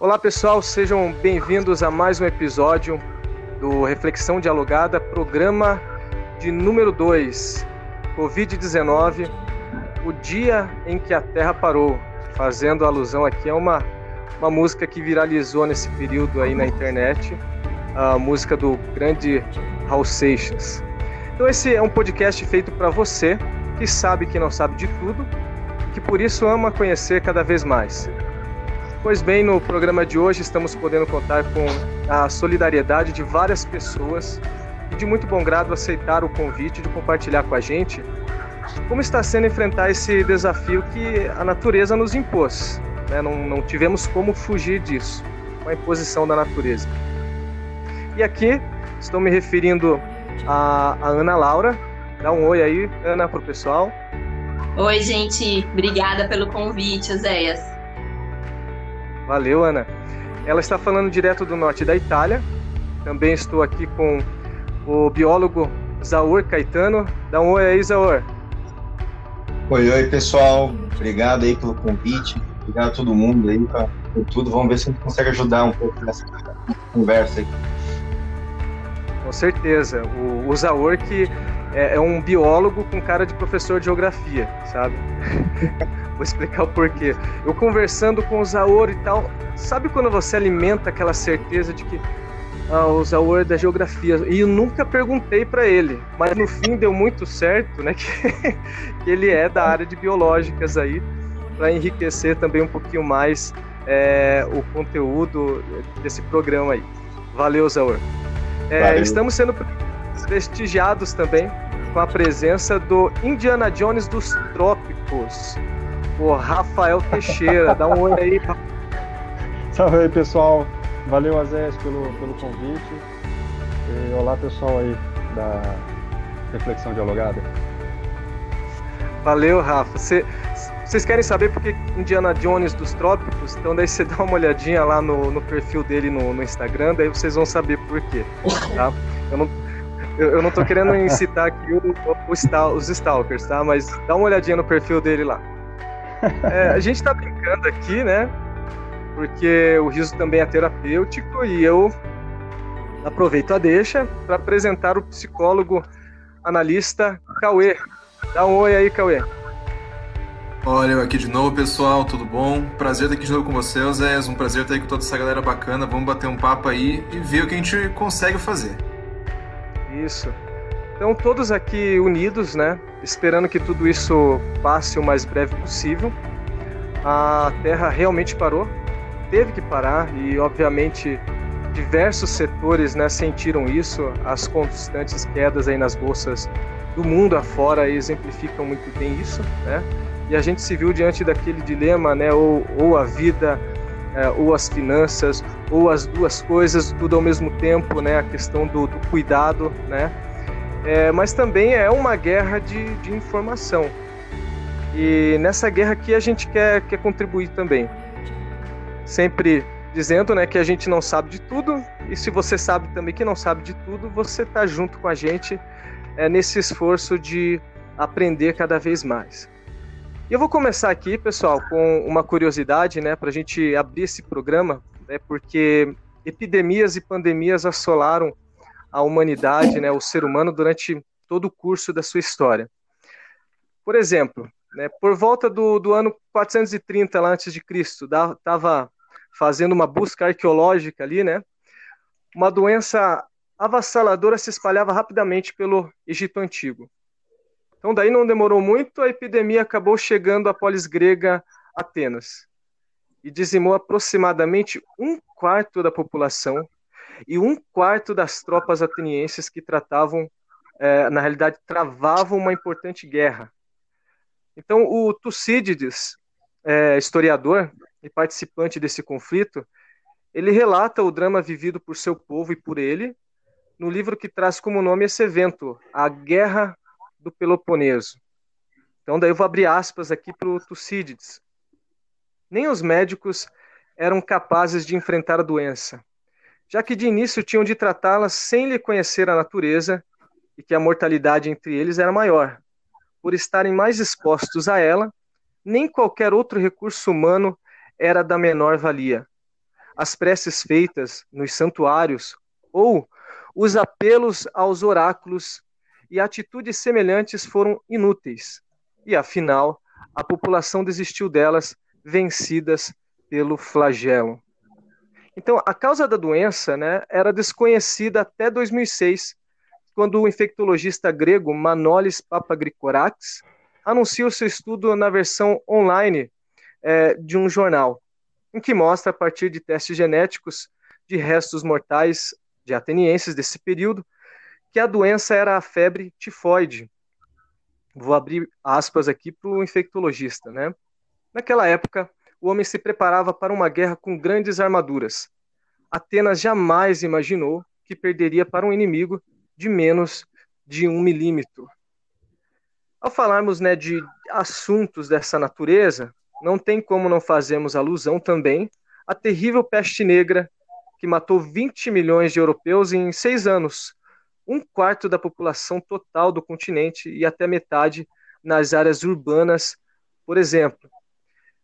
Olá pessoal, sejam bem-vindos a mais um episódio do Reflexão Dialogada, programa de número 2, Covid-19, o dia em que a Terra parou, fazendo alusão aqui a uma, uma música que viralizou nesse período aí na internet, a música do grande Raul Seixas. Então esse é um podcast feito para você que sabe que não sabe de tudo, que por isso ama conhecer cada vez mais. Pois bem, no programa de hoje estamos podendo contar com a solidariedade de várias pessoas e de muito bom grado aceitar o convite de compartilhar com a gente como está sendo enfrentar esse desafio que a natureza nos impôs. Né? Não, não tivemos como fugir disso, com a imposição da natureza. E aqui estou me referindo a, a Ana Laura. Dá um oi aí, Ana, para o pessoal. Oi, gente. Obrigada pelo convite, Oséias. Valeu, Ana. Ela está falando direto do norte da Itália. Também estou aqui com o biólogo Zaur Caetano. Dá um oi aí, Zaur. Oi, oi, pessoal. Obrigado aí pelo convite. Obrigado a todo mundo aí por tudo. Vamos ver se a gente consegue ajudar um pouco nessa conversa aí. Com certeza. O, o Zaur que é, é, um biólogo com cara de professor de geografia, sabe? Vou explicar o porquê. Eu conversando com o Zaur e tal, sabe quando você alimenta aquela certeza de que ah, o Zaur é da geografia? E eu nunca perguntei para ele, mas no fim deu muito certo, né? Que, que ele é da área de biológicas aí, para enriquecer também um pouquinho mais é, o conteúdo desse programa aí. Valeu, Zaur. É, estamos sendo prestigiados também com a presença do Indiana Jones dos Trópicos, o Rafael Teixeira. Dá um oi aí. Salve aí, pessoal. Valeu, Azés, pelo, pelo convite. E olá, pessoal aí da Reflexão Dialogada. Valeu, Rafa. Cê, vocês querem saber por que Indiana Jones dos Trópicos? Então daí você dá uma olhadinha lá no, no perfil dele no, no, Instagram, daí vocês vão saber por quê. Tá? Eu não, eu, eu não tô querendo incitar aqui o, o, os Stalkers, tá? Mas dá uma olhadinha no perfil dele lá. É, a gente tá brincando aqui, né? Porque o riso também é terapêutico e eu aproveito a deixa para apresentar o psicólogo analista Cauê. Dá um oi aí, Cauê. Olha, eu aqui de novo, pessoal, tudo bom? Prazer estar aqui de novo com vocês, Zé. Um prazer estar aí com toda essa galera bacana. Vamos bater um papo aí e ver o que a gente consegue fazer. Isso. Então, todos aqui unidos, né? Esperando que tudo isso passe o mais breve possível. A Terra realmente parou, teve que parar e, obviamente, diversos setores né, sentiram isso. As constantes quedas aí nas bolsas do mundo afora exemplificam muito bem isso, né? e a gente se viu diante daquele dilema, né, ou, ou a vida, é, ou as finanças, ou as duas coisas, tudo ao mesmo tempo, né, a questão do, do cuidado, né, é, mas também é uma guerra de, de informação. E nessa guerra aqui a gente quer, quer contribuir também. Sempre dizendo né, que a gente não sabe de tudo, e se você sabe também que não sabe de tudo, você está junto com a gente é, nesse esforço de aprender cada vez mais. E eu vou começar aqui, pessoal, com uma curiosidade, né, para a gente abrir esse programa, né, porque epidemias e pandemias assolaram a humanidade, né, o ser humano durante todo o curso da sua história. Por exemplo, né, por volta do, do ano 430 lá antes de Cristo, estava fazendo uma busca arqueológica ali, né? Uma doença avassaladora se espalhava rapidamente pelo Egito Antigo. Então, daí não demorou muito, a epidemia acabou chegando à polis grega Atenas e dizimou aproximadamente um quarto da população e um quarto das tropas atenienses que tratavam, é, na realidade, travavam uma importante guerra. Então, o Tucídides, é, historiador e participante desse conflito, ele relata o drama vivido por seu povo e por ele no livro que traz como nome esse evento, a Guerra do Peloponeso. Então, daí eu vou abrir aspas aqui para o Tucídides. Nem os médicos eram capazes de enfrentar a doença, já que de início tinham de tratá-la sem lhe conhecer a natureza e que a mortalidade entre eles era maior. Por estarem mais expostos a ela, nem qualquer outro recurso humano era da menor valia. as preces feitas nos santuários ou os apelos aos oráculos e atitudes semelhantes foram inúteis. E afinal, a população desistiu delas, vencidas pelo flagelo. Então, a causa da doença né, era desconhecida até 2006, quando o infectologista grego Manolis Papagricorax anunciou seu estudo na versão online é, de um jornal, em que mostra, a partir de testes genéticos de restos mortais de atenienses desse período, que a doença era a febre tifoide. Vou abrir aspas aqui para o infectologista. Né? Naquela época, o homem se preparava para uma guerra com grandes armaduras. Atenas jamais imaginou que perderia para um inimigo de menos de um milímetro. Ao falarmos né, de assuntos dessa natureza, não tem como não fazermos alusão também à terrível peste negra que matou 20 milhões de europeus em seis anos, um quarto da população total do continente e até metade nas áreas urbanas, por exemplo.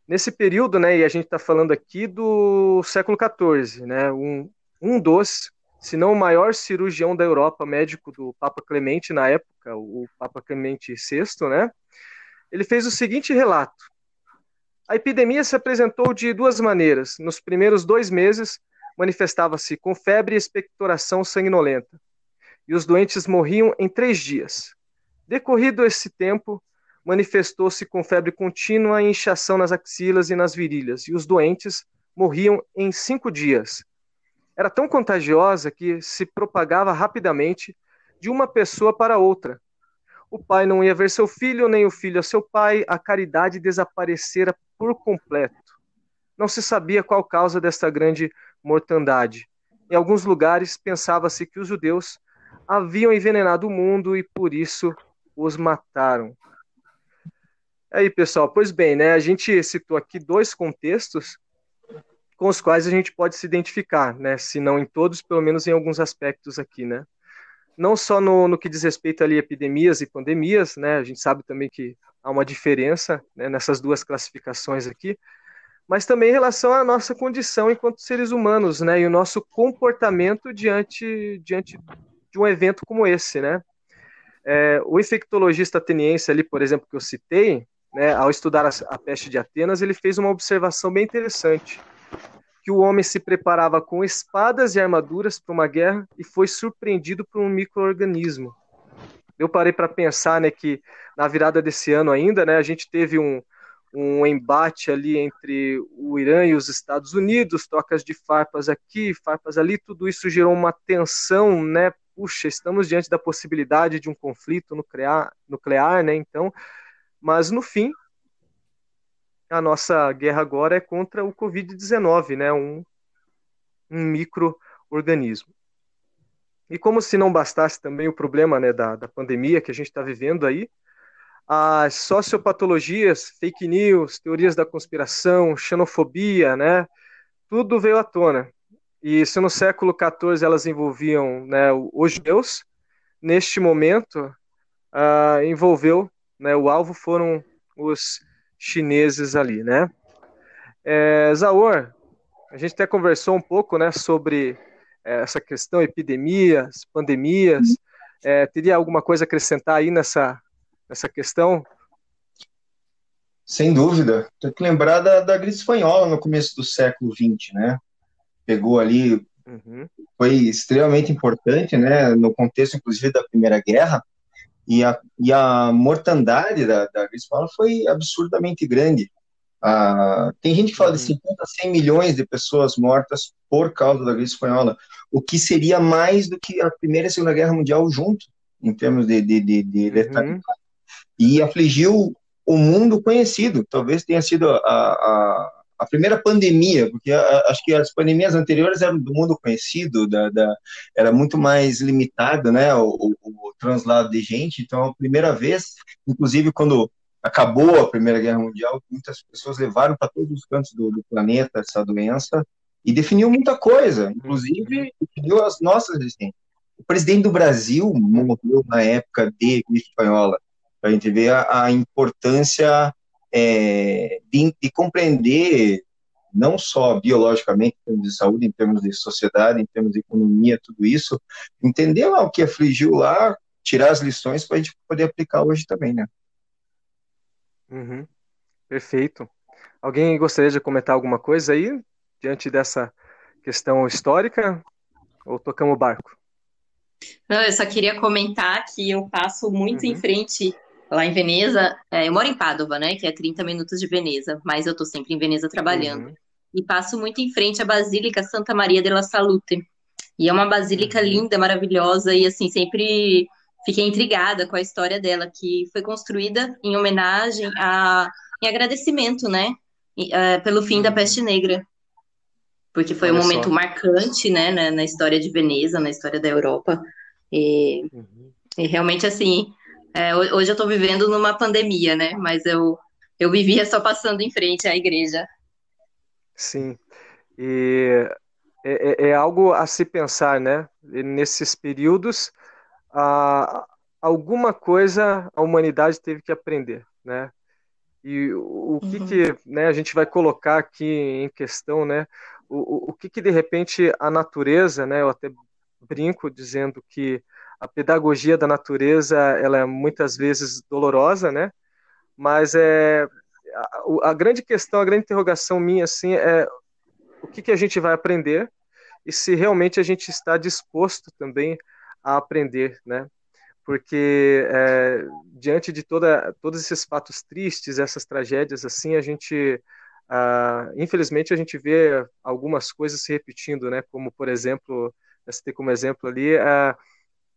Nesse período, né, e a gente está falando aqui do século XIV, né, um, um dos, se não o maior cirurgião da Europa, médico do Papa Clemente na época, o Papa Clemente VI, né, ele fez o seguinte relato. A epidemia se apresentou de duas maneiras. Nos primeiros dois meses, manifestava-se com febre e expectoração sanguinolenta, e os doentes morriam em três dias. Decorrido esse tempo, manifestou-se com febre contínua e inchação nas axilas e nas virilhas, e os doentes morriam em cinco dias. Era tão contagiosa que se propagava rapidamente de uma pessoa para outra. O pai não ia ver seu filho, nem o filho a seu pai, a caridade desaparecera por completo. Não se sabia qual causa desta grande mortandade. Em alguns lugares pensava-se que os judeus haviam envenenado o mundo e por isso os mataram. Aí, pessoal, pois bem, né? A gente citou aqui dois contextos com os quais a gente pode se identificar, né? Se não em todos, pelo menos em alguns aspectos aqui, né? Não só no, no que diz respeito ali a epidemias e pandemias, né? A gente sabe também que há uma diferença né, nessas duas classificações aqui, mas também em relação à nossa condição enquanto seres humanos, né, e o nosso comportamento diante, diante de um evento como esse, né. É, o infectologista ateniense ali, por exemplo, que eu citei, né, ao estudar a, a peste de Atenas, ele fez uma observação bem interessante, que o homem se preparava com espadas e armaduras para uma guerra e foi surpreendido por um microorganismo. Eu parei para pensar, né, que na virada desse ano ainda, né, a gente teve um, um embate ali entre o Irã e os Estados Unidos, trocas de farpas aqui, farpas ali, tudo isso gerou uma tensão, né? Puxa, estamos diante da possibilidade de um conflito nuclear, nuclear né? Então, mas no fim, a nossa guerra agora é contra o Covid-19, né? Um, um microorganismo. E como se não bastasse também o problema né, da, da pandemia que a gente está vivendo aí, as sociopatologias, fake news, teorias da conspiração, xenofobia, né? Tudo veio à tona. E se no século XIV elas envolviam né, os judeus, neste momento uh, envolveu, né, o alvo foram os chineses ali, né? É, Zaor, a gente até conversou um pouco, né, sobre é, essa questão epidemias, pandemias. É, teria alguma coisa a acrescentar aí nessa essa questão? Sem dúvida. Tem que lembrar da, da gripe espanhola no começo do século XX, né? Pegou ali, uhum. foi extremamente importante, né? No contexto, inclusive, da Primeira Guerra. E a, e a mortandade da, da gripe espanhola foi absurdamente grande. Ah, tem gente que fala de 50 uhum. a 100 milhões de pessoas mortas por causa da gripe espanhola, o que seria mais do que a Primeira e a Segunda Guerra Mundial junto, em termos de, de, de, de letalidade. Uhum e afligiu o mundo conhecido. Talvez tenha sido a, a, a primeira pandemia, porque acho que as pandemias anteriores eram do mundo conhecido, da, da era muito mais limitado, né, o, o, o, translado de gente. Então, a primeira vez, inclusive quando acabou a Primeira Guerra Mundial, muitas pessoas levaram para todos os cantos do, do, planeta essa doença e definiu muita coisa, inclusive definiu as nossas existências. O presidente do Brasil morreu na época de gripe espanhola a gente vê a, a importância é, de, de, compreender não só biologicamente, em termos de saúde, em termos de sociedade, em termos de economia, tudo isso, entender lá o que afligiu lá, tirar as lições para a gente poder aplicar hoje também, né? Uhum. Perfeito. Alguém gostaria de comentar alguma coisa aí, diante dessa questão histórica, ou tocamos o barco? Não, eu só queria comentar que eu passo muito uhum. em frente lá em Veneza. É, eu moro em Padova, né? Que é 30 minutos de Veneza, mas eu tô sempre em Veneza trabalhando. Uhum. E passo muito em frente à Basílica Santa Maria della Salute. E é uma basílica uhum. linda, maravilhosa, e assim, sempre fiquei intrigada com a história dela, que foi construída em homenagem a. em agradecimento, né? Uh, pelo fim da uhum. peste negra. Porque foi Olha um momento só. marcante, né, na, na, história de Veneza, na história da Europa. E, uhum. e realmente, assim, é, hoje eu estou vivendo numa pandemia, né? Mas eu, eu vivia só passando em frente à igreja. Sim. E é, é, é algo a se pensar, né? nesses períodos, a, alguma coisa a humanidade teve que aprender, né? E o, o que, uhum. que né, a gente vai colocar aqui em questão, né? O, o, o que, que de repente a natureza, né? Eu até brinco dizendo que a pedagogia da natureza ela é muitas vezes dolorosa, né? Mas é a, a grande questão, a grande interrogação minha assim é o que, que a gente vai aprender e se realmente a gente está disposto também a aprender, né? Porque é, diante de toda, todos esses fatos tristes, essas tragédias, assim, a gente, infelizmente, a gente vê algumas coisas se repetindo, né? Como, por exemplo, ter como exemplo ali,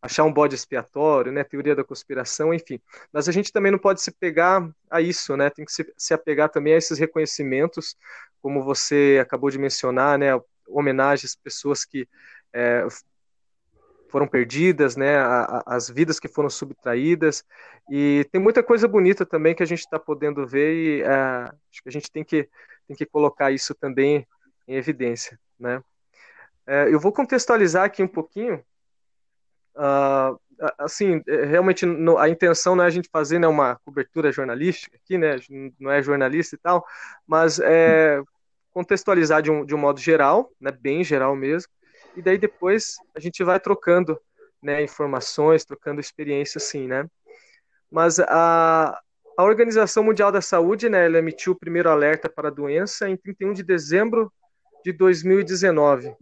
achar um bode expiatório, né, teoria da conspiração, enfim. Mas a gente também não pode se pegar a isso, né, tem que se, se apegar também a esses reconhecimentos, como você acabou de mencionar, né, homenagens pessoas que é, foram perdidas, né, a, a, as vidas que foram subtraídas, e tem muita coisa bonita também que a gente está podendo ver e é, acho que a gente tem que, tem que colocar isso também em evidência, né. É, eu vou contextualizar aqui um pouquinho Uh, assim, é, realmente a intenção não é a gente fazer né, uma cobertura jornalística aqui, né, não é jornalista e tal, mas é contextualizar de um, de um modo geral, né, bem geral mesmo, e daí depois a gente vai trocando né, informações, trocando experiências, assim, né. Mas a, a Organização Mundial da Saúde, né, ela emitiu o primeiro alerta para a doença em 31 de dezembro de 2019,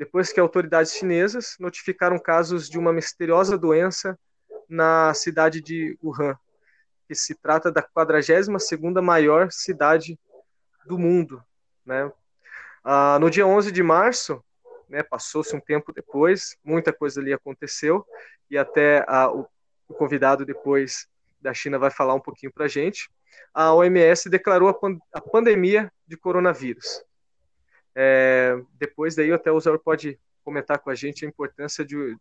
depois que autoridades chinesas notificaram casos de uma misteriosa doença na cidade de Wuhan, que se trata da 42ª maior cidade do mundo. Né? Ah, no dia 11 de março, né, passou-se um tempo depois, muita coisa ali aconteceu, e até ah, o, o, convidado depois da China vai falar um pouquinho para a gente, a OMS declarou a, pan a pandemia de coronavírus. É, depois daí até o Zé pode comentar com a gente a importância de,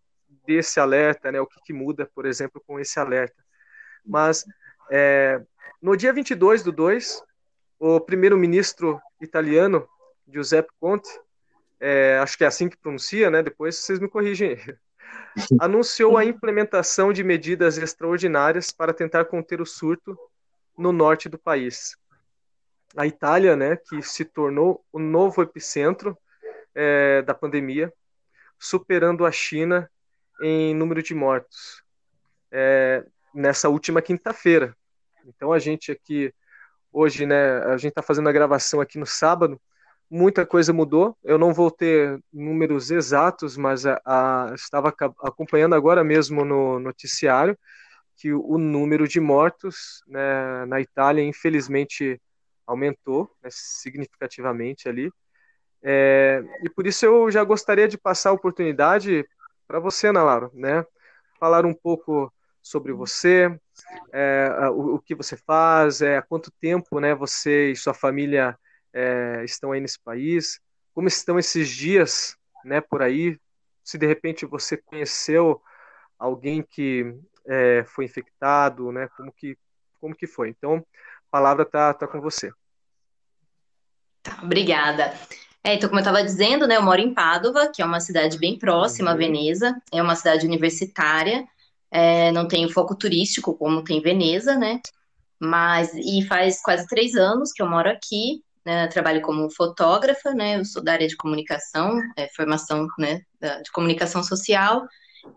desse alerta, né, o que, que muda, por exemplo, com esse alerta. Mas é, no dia 22 do 2, o primeiro-ministro italiano, Giuseppe Conte, é, acho que é assim que pronuncia, né, depois vocês me corrigem, anunciou a implementação de medidas extraordinárias para tentar conter o surto no norte do país a Itália, né, que se tornou o novo epicentro é, da pandemia, superando a China em número de mortos é, nessa última quinta-feira. Então a gente aqui hoje, né, a gente está fazendo a gravação aqui no sábado. Muita coisa mudou. Eu não vou ter números exatos, mas a, a, estava acompanhando agora mesmo no noticiário que o número de mortos né, na Itália, infelizmente, aumentou né, significativamente ali. É, e por isso eu já gostaria de passar a oportunidade para você, Ana Laura, né? Falar um pouco sobre você, é, o, o, que você faz, é, há quanto tempo né, você e sua família é, estão aí nesse país, como estão esses dias né, por aí, se de repente você conheceu alguém que é, foi infectado, né, como, que, como que foi. Então, a palavra está tá com você. Tá, obrigada. É, então, como eu estava dizendo, né, eu moro em Pádua, que é uma cidade bem próxima uhum. a Veneza, é uma cidade universitária, é, não tem foco turístico como tem Veneza, né? Mas, e faz quase três anos que eu moro aqui, né, trabalho como fotógrafa, né, eu sou da área de comunicação, é, formação, né, de comunicação social,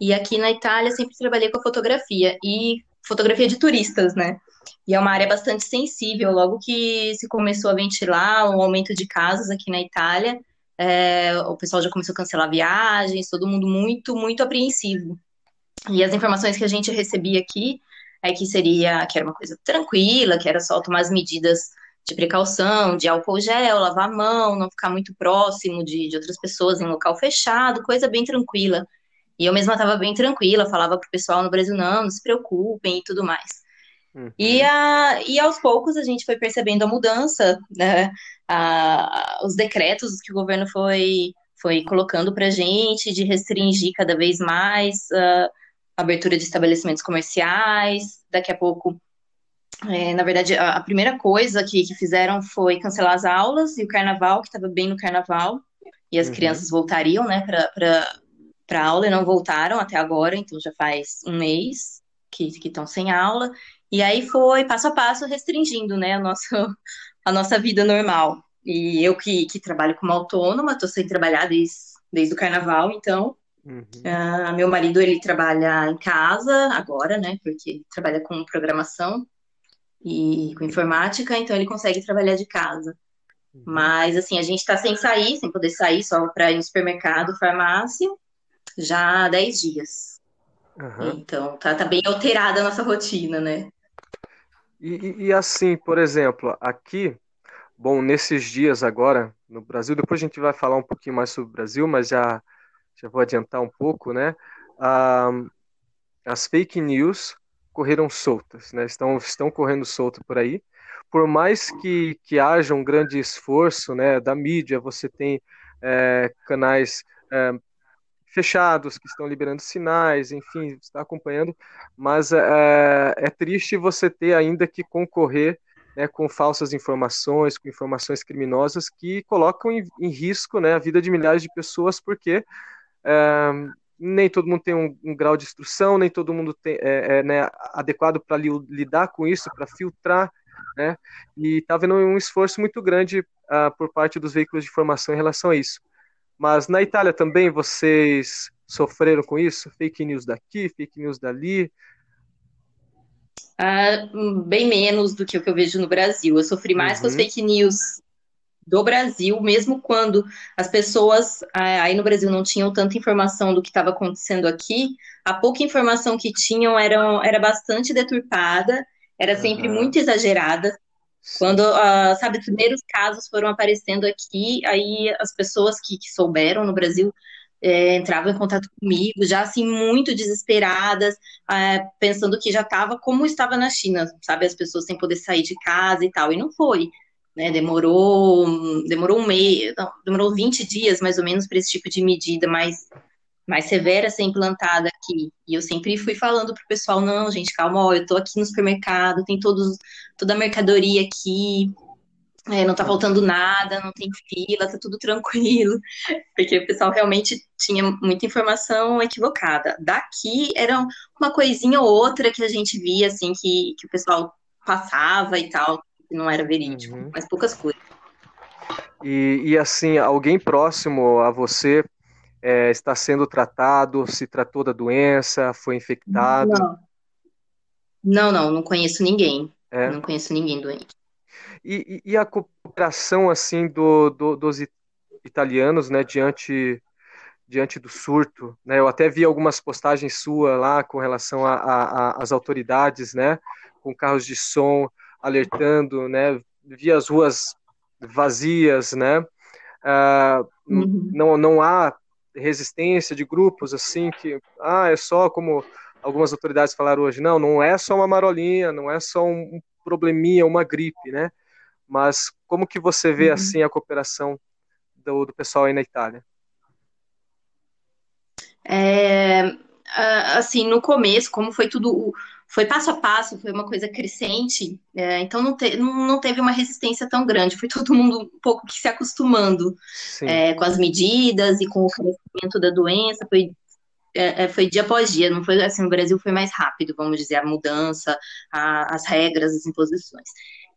e aqui na Itália sempre trabalhei com fotografia, e fotografia de turistas, né, e é uma área bastante sensível, logo que se começou a ventilar um aumento de casos aqui na Itália, é, o pessoal já começou a cancelar viagens, todo mundo muito, muito apreensivo. E as informações que a gente recebia aqui é que seria, que era uma coisa tranquila, que era só tomar as medidas de precaução, de álcool gel, lavar a mão, não ficar muito próximo de, de outras pessoas em local fechado, coisa bem tranquila. E eu mesma estava bem tranquila, falava pro pessoal no Brasil, não, não se preocupem e tudo mais. Uhum. E, a, e aos poucos a gente foi percebendo a mudança, né, a, os decretos que o governo foi, foi colocando para gente de restringir cada vez mais a abertura de estabelecimentos comerciais. Daqui a pouco, é, na verdade, a, a, primeira coisa que, que fizeram foi cancelar as aulas e o carnaval, que estava bem no carnaval, e as uhum. crianças voltariam né, para a aula e não voltaram até agora, então já faz um mês que estão sem aula. E aí foi passo a passo restringindo, né, a nossa, a nossa vida normal. E eu que, que trabalho como autônoma, estou sem trabalhar desde, desde o carnaval, então. Uhum. Uh, meu marido, ele trabalha em casa agora, né, porque ele trabalha com programação e com informática, então ele consegue trabalhar de casa. Uhum. Mas, assim, a gente está sem sair, sem poder sair, só para ir no supermercado, farmácia, já há 10 dias. Uhum. Então, tá, tá bem alterada a nossa rotina, né? E, e, assim, por exemplo, aqui, bom, nesses dias agora no Brasil, depois a gente vai falar um pouquinho mais sobre o Brasil, mas já, já vou adiantar um pouco, né? Ah, as fake news correram soltas, né? Estão, estão correndo soltas por aí. Por mais que, que haja um grande esforço né, da mídia, você tem é, canais é, fechados, que estão liberando sinais, enfim, está acompanhando, mas é, é triste você ter ainda que concorrer né, com falsas informações, com informações criminosas que colocam em, em risco né, a vida de milhares de pessoas, porque é, nem todo mundo tem um, um, grau de instrução, nem todo mundo tem, é, é né, adequado para li, lidar com isso, para filtrar, né, e está havendo um esforço muito grande uh, por parte dos veículos de informação em relação a isso. Mas na Itália também vocês sofreram com isso? Fake news daqui, fake news dali? Ah, bem menos do que o que eu vejo no Brasil. Eu sofri mais uhum. com as uhum. fake news do Brasil, mesmo quando as pessoas ah, aí no Brasil não tinham tanta informação do que estava acontecendo aqui, a pouca informação que tinham era, era bastante deturpada, era sempre uhum. muito exagerada. Quando, uh, sabe, os primeiros casos foram aparecendo aqui, aí as pessoas que, que souberam no Brasil é, entravam em contato comigo, já assim, muito desesperadas, é, pensando que já estava como estava na China, sabe, as pessoas sem poder sair de casa e tal, e não foi. Né, demorou, demorou um mês, não, demorou 20 dias mais ou menos para esse tipo de medida mais mais severa ser implantada aqui. E eu sempre fui falando pro pessoal, não, gente, calma, ó, eu tô aqui no supermercado, tem todos, toda a mercadoria aqui, é, não tá faltando nada, não tem fila, tá tudo tranquilo. Porque o pessoal realmente tinha muita informação equivocada. Daqui era uma coisinha ou outra que a gente via, assim, que, que o pessoal passava e tal, que não era verídico, uhum. mas poucas coisas. E, e assim, alguém próximo a você é, está sendo tratado, se tratou da doença, foi infectado? Não, não, não, não conheço ninguém. É. Não conheço ninguém doente. E, e a cooperação assim do, do, dos italianos, né, diante diante do surto, né? Eu até vi algumas postagens suas lá com relação às autoridades, né, com carros de som alertando, né? Vi as ruas vazias, né? Uh, uhum. Não não há resistência de grupos assim que ah é só como algumas autoridades falaram hoje não não é só uma marolinha não é só um probleminha uma gripe né mas como que você vê uhum. assim a cooperação do, do pessoal aí na Itália é, assim no começo como foi tudo foi passo a passo, foi uma coisa crescente, é, então não, te, não, não, teve uma resistência tão grande, foi todo mundo um pouco que se acostumando é, com as medidas e com o crescimento da doença, foi, é, é, foi dia após dia, não foi assim, no Brasil foi mais rápido, vamos dizer, a mudança, a, as regras, as imposições.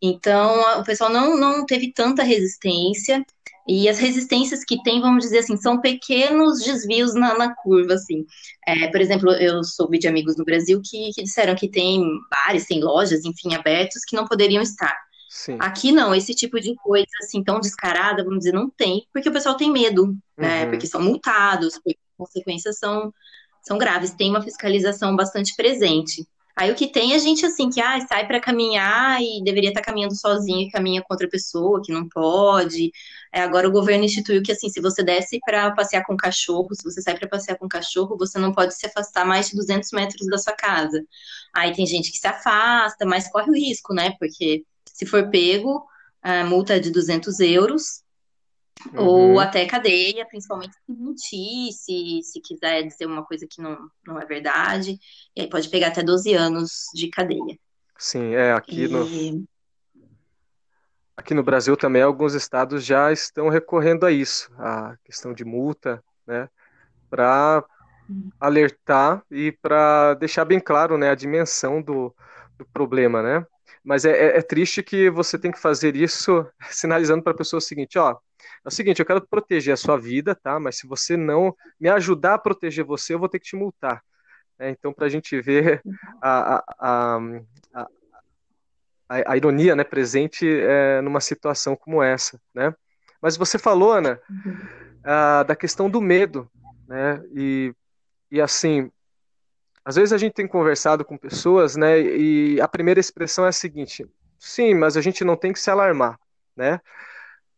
Então, o pessoal não, não teve tanta resistência, e as resistências que tem, vamos dizer assim, são pequenos desvios na, na curva, assim. É, por exemplo, eu soube de amigos no Brasil que, que disseram que tem bares, tem lojas, enfim, abertos que não poderiam estar. Sim. Aqui não, esse tipo de coisa assim tão descarada, vamos dizer, não tem, porque o pessoal tem medo, né? Uhum. Porque são multados, porque as consequências são, são graves, tem uma fiscalização bastante presente. Aí o que tem é gente assim que ah, sai para caminhar e deveria estar tá caminhando sozinho e caminha com outra pessoa que não pode. É, agora o governo instituiu que assim, se você desce para passear com cachorro, se você sai para passear com cachorro, você não pode se afastar mais de 200 metros da sua casa. Aí tem gente que se afasta, mas corre o risco, né? Porque se for pego, a multa é de 200 euros Uhum. Ou até cadeia, principalmente se mentir, se, se quiser dizer uma coisa que não, não é verdade. E aí pode pegar até 12 anos de cadeia. Sim, é, aqui e... no. Aqui no Brasil também alguns estados já estão recorrendo a isso, a questão de multa, né, para alertar e para deixar bem claro, né, a dimensão do, do problema, né. Mas é, é, é triste que você tem que fazer isso sinalizando para a pessoa o seguinte, ó, é o seguinte, eu quero proteger a sua vida, tá? Mas se você não me ajudar a proteger você, eu vou ter que te multar. É, então, para a gente ver a, a, a, a, ironia né, presente é, numa situação como essa, né? Mas você falou, Ana, uhum. da questão do medo, né? E, e assim, às vezes a gente tem conversado com pessoas, né? E a primeira expressão é a seguinte: sim, mas a gente não tem que se alarmar, né?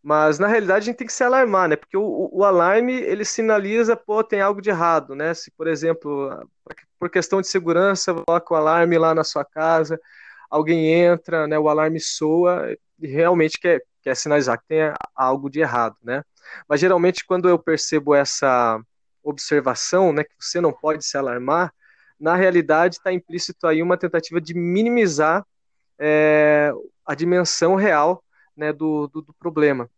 Mas na realidade a gente tem que se alarmar, né? Porque o, o, alarme ele sinaliza, pô, tem algo de errado, né? Se, por exemplo, por questão de segurança, coloca o alarme lá na sua casa, alguém entra, né? O alarme soa e realmente quer, quer sinalizar que tem algo de errado, né? Mas geralmente quando eu percebo essa observação, né, que você não pode se alarmar, na realidade está implícito aí uma tentativa de minimizar é, a dimensão real né, do, do, do, problema.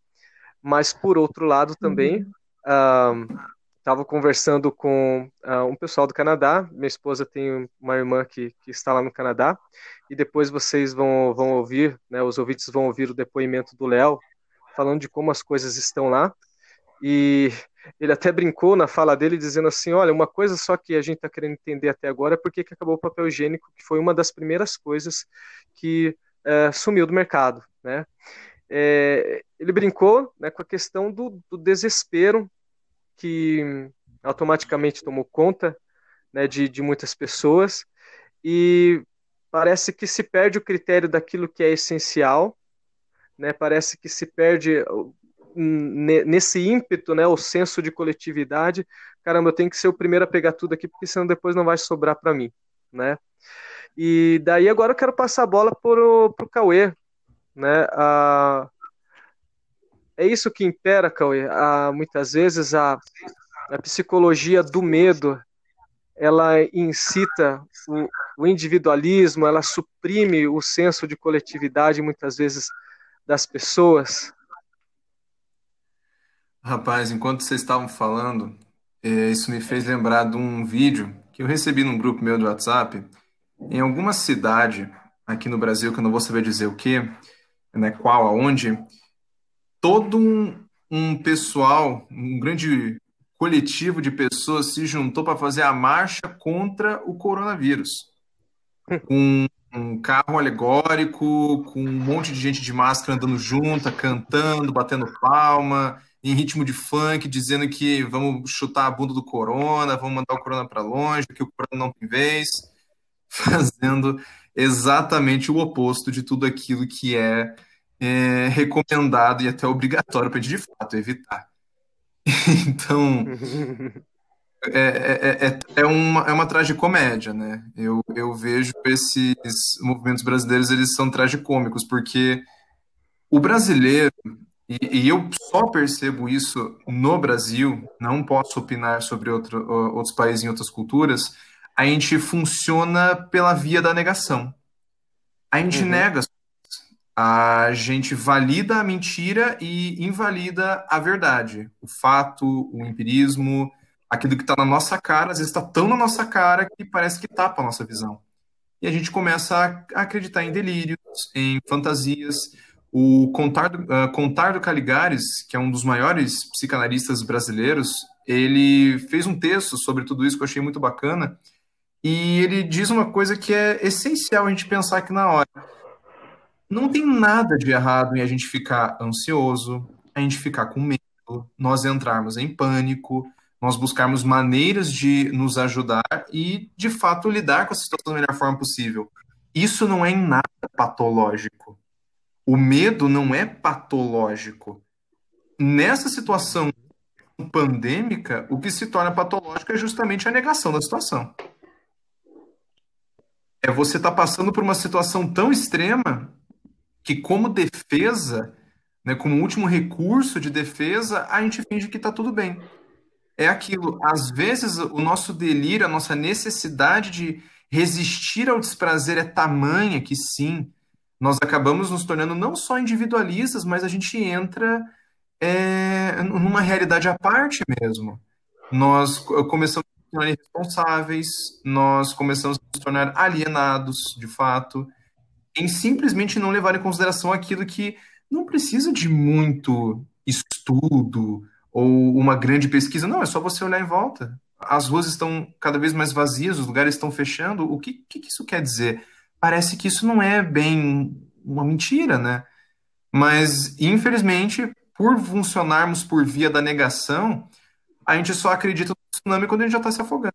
Mas, por outro lado, também, estava uhum. conversando com uh, um pessoal do Canadá. Minha esposa tem uma irmã que, que está lá no Canadá. E depois vocês vão, vão ouvir, né, os ouvintes vão ouvir o depoimento do Léo, falando de como as coisas estão lá. E ele até brincou na fala dele, dizendo assim: olha, uma coisa só que a gente está querendo entender até agora é por que acabou o papel higiênico, que foi uma das primeiras coisas que uh, sumiu do mercado. Né? É, ele brincou né, com a questão do, do, desespero que automaticamente tomou conta né, de, de muitas pessoas e parece que se perde o critério daquilo que é essencial, né, parece que se perde nesse ímpeto, né, o senso de coletividade, caramba, eu tenho que ser o primeiro a pegar tudo aqui, porque senão depois não vai sobrar para mim, né? E daí agora eu quero passar a bola para o Cauê, né? É isso que impera, Cauê. Muitas vezes a, a psicologia do medo ela incita o, o, individualismo, ela suprime o senso de coletividade muitas vezes das pessoas. Rapaz, enquanto vocês estavam falando, é, isso me fez lembrar de um vídeo que eu recebi num grupo meu do WhatsApp. Em alguma cidade aqui no Brasil, que eu não vou saber dizer o que, né, qual, aonde, todo um, um pessoal, um grande coletivo de pessoas se juntou para fazer a marcha contra o coronavírus. Com um carro alegórico, com um monte de gente de máscara andando junta, cantando, batendo palma, em ritmo de funk, dizendo que vamos chutar a bunda do corona, vamos mandar o corona para longe, que o corona não tem vez, fazendo exatamente o oposto de tudo aquilo que é, é recomendado e até obrigatório para a gente, de fato, evitar. Então, é, é, é, é, uma, é uma tragicomédia, né? Eu, eu vejo esses movimentos brasileiros, eles são tragicômicos, porque o brasileiro, e, e, eu só percebo isso no Brasil, não posso opinar sobre outro, outros países e outras culturas, a gente funciona pela via da negação. A gente uhum. nega a gente valida a mentira e invalida a verdade. O fato, o empirismo, aquilo que está na nossa cara, às vezes está tão na nossa cara que parece que tapa a nossa visão. e a gente começa a acreditar em delírios, em fantasias. O Contardo, uh, Contardo Caligares, que é um dos maiores psicanalistas brasileiros, ele fez um texto sobre tudo isso que eu achei muito bacana, e ele diz uma coisa que é essencial a gente pensar aqui na hora. Não tem nada de errado em a gente ficar ansioso, a gente ficar com medo, nós entrarmos em pânico, nós buscarmos maneiras de nos ajudar e, de fato, lidar com a situação da melhor forma possível. Isso não é em nada patológico. O medo não é patológico. Nessa situação pandêmica, o que se torna patológico é justamente a negação da situação. É você estar tá passando por uma situação tão extrema que, como defesa, né, como último recurso de defesa, a gente finge que está tudo bem é aquilo. Às vezes, o nosso delírio, a nossa necessidade de resistir ao desprazer é tamanha que, sim, nós acabamos nos tornando não só individualistas, mas a gente entra é, numa realidade à parte mesmo. Nós começamos tornar irresponsáveis, nós começamos a nos tornar alienados, de fato, em simplesmente não levar em consideração aquilo que não precisa de muito estudo ou uma grande pesquisa. Não, é só você olhar em volta. As ruas estão cada vez mais vazias, os lugares estão fechando. O que, que, isso quer dizer? Parece que isso não é bem uma mentira, né? Mas, infelizmente, por funcionarmos por via da negação, a gente só acredita tsunami quando a gente já está se afogando.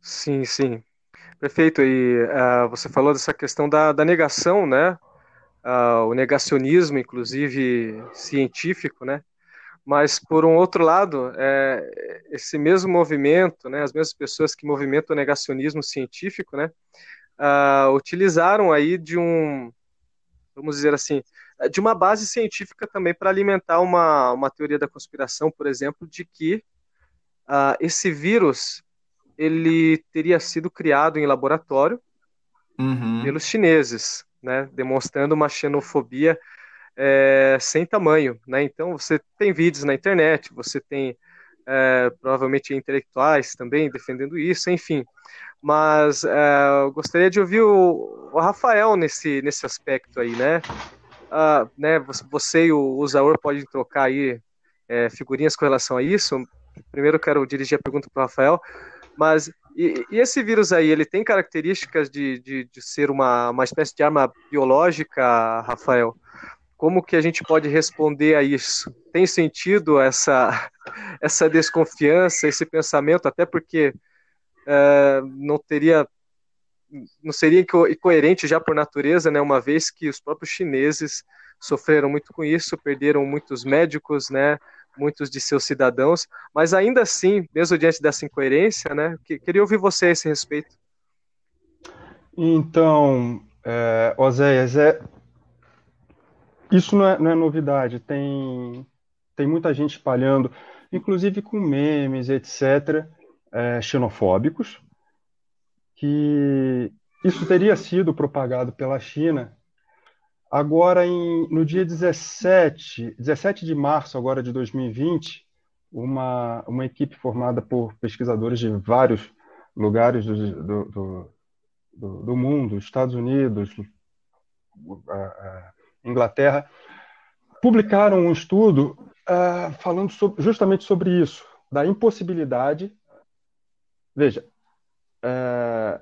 Sim, sim. Perfeito. E uh, você falou dessa questão da, da negação, né? uh, o negacionismo, inclusive científico, né? Mas por um outro lado, é, esse mesmo movimento, né, as mesmas pessoas que movimentam o negacionismo científico, né, uh, utilizaram aí de um, vamos dizer assim, de uma base científica também para alimentar uma, uma teoria da conspiração, por exemplo, de que uh, esse vírus ele teria sido criado em laboratório uhum. pelos chineses, né, demonstrando uma xenofobia é, sem tamanho. Né? Então, você tem vídeos na internet, você tem é, provavelmente intelectuais também defendendo isso, enfim. Mas é, eu gostaria de ouvir o, o, Rafael nesse, nesse aspecto aí, né? Ah, né você e o Zaur podem trocar aí é, figurinhas com relação a isso. Primeiro, quero dirigir a pergunta para o Rafael. Mas e, e, esse vírus aí, ele tem características de, de, de ser uma, uma espécie de arma biológica, Rafael? Como que a gente pode responder a isso? Tem sentido essa, essa desconfiança, esse pensamento, até porque é, não teria não seria incoerente já por natureza, né, uma vez que os próprios chineses sofreram muito com isso, perderam muitos médicos, né, muitos de seus cidadãos, mas ainda assim, mesmo diante dessa incoerência, né, queria ouvir você a esse respeito. Então, é, Oséias, é, isso não é, não é novidade, tem, tem muita gente espalhando, inclusive com memes, etc., é, xenofóbicos, que isso teria sido propagado pela China Agora, em, no dia 17, 17 de março agora de 2020, uma, uma equipe formada por pesquisadores de vários lugares do, do, do, do mundo, Estados Unidos, Inglaterra, publicaram um estudo uh, falando sobre, justamente sobre isso, da impossibilidade. Veja, uh,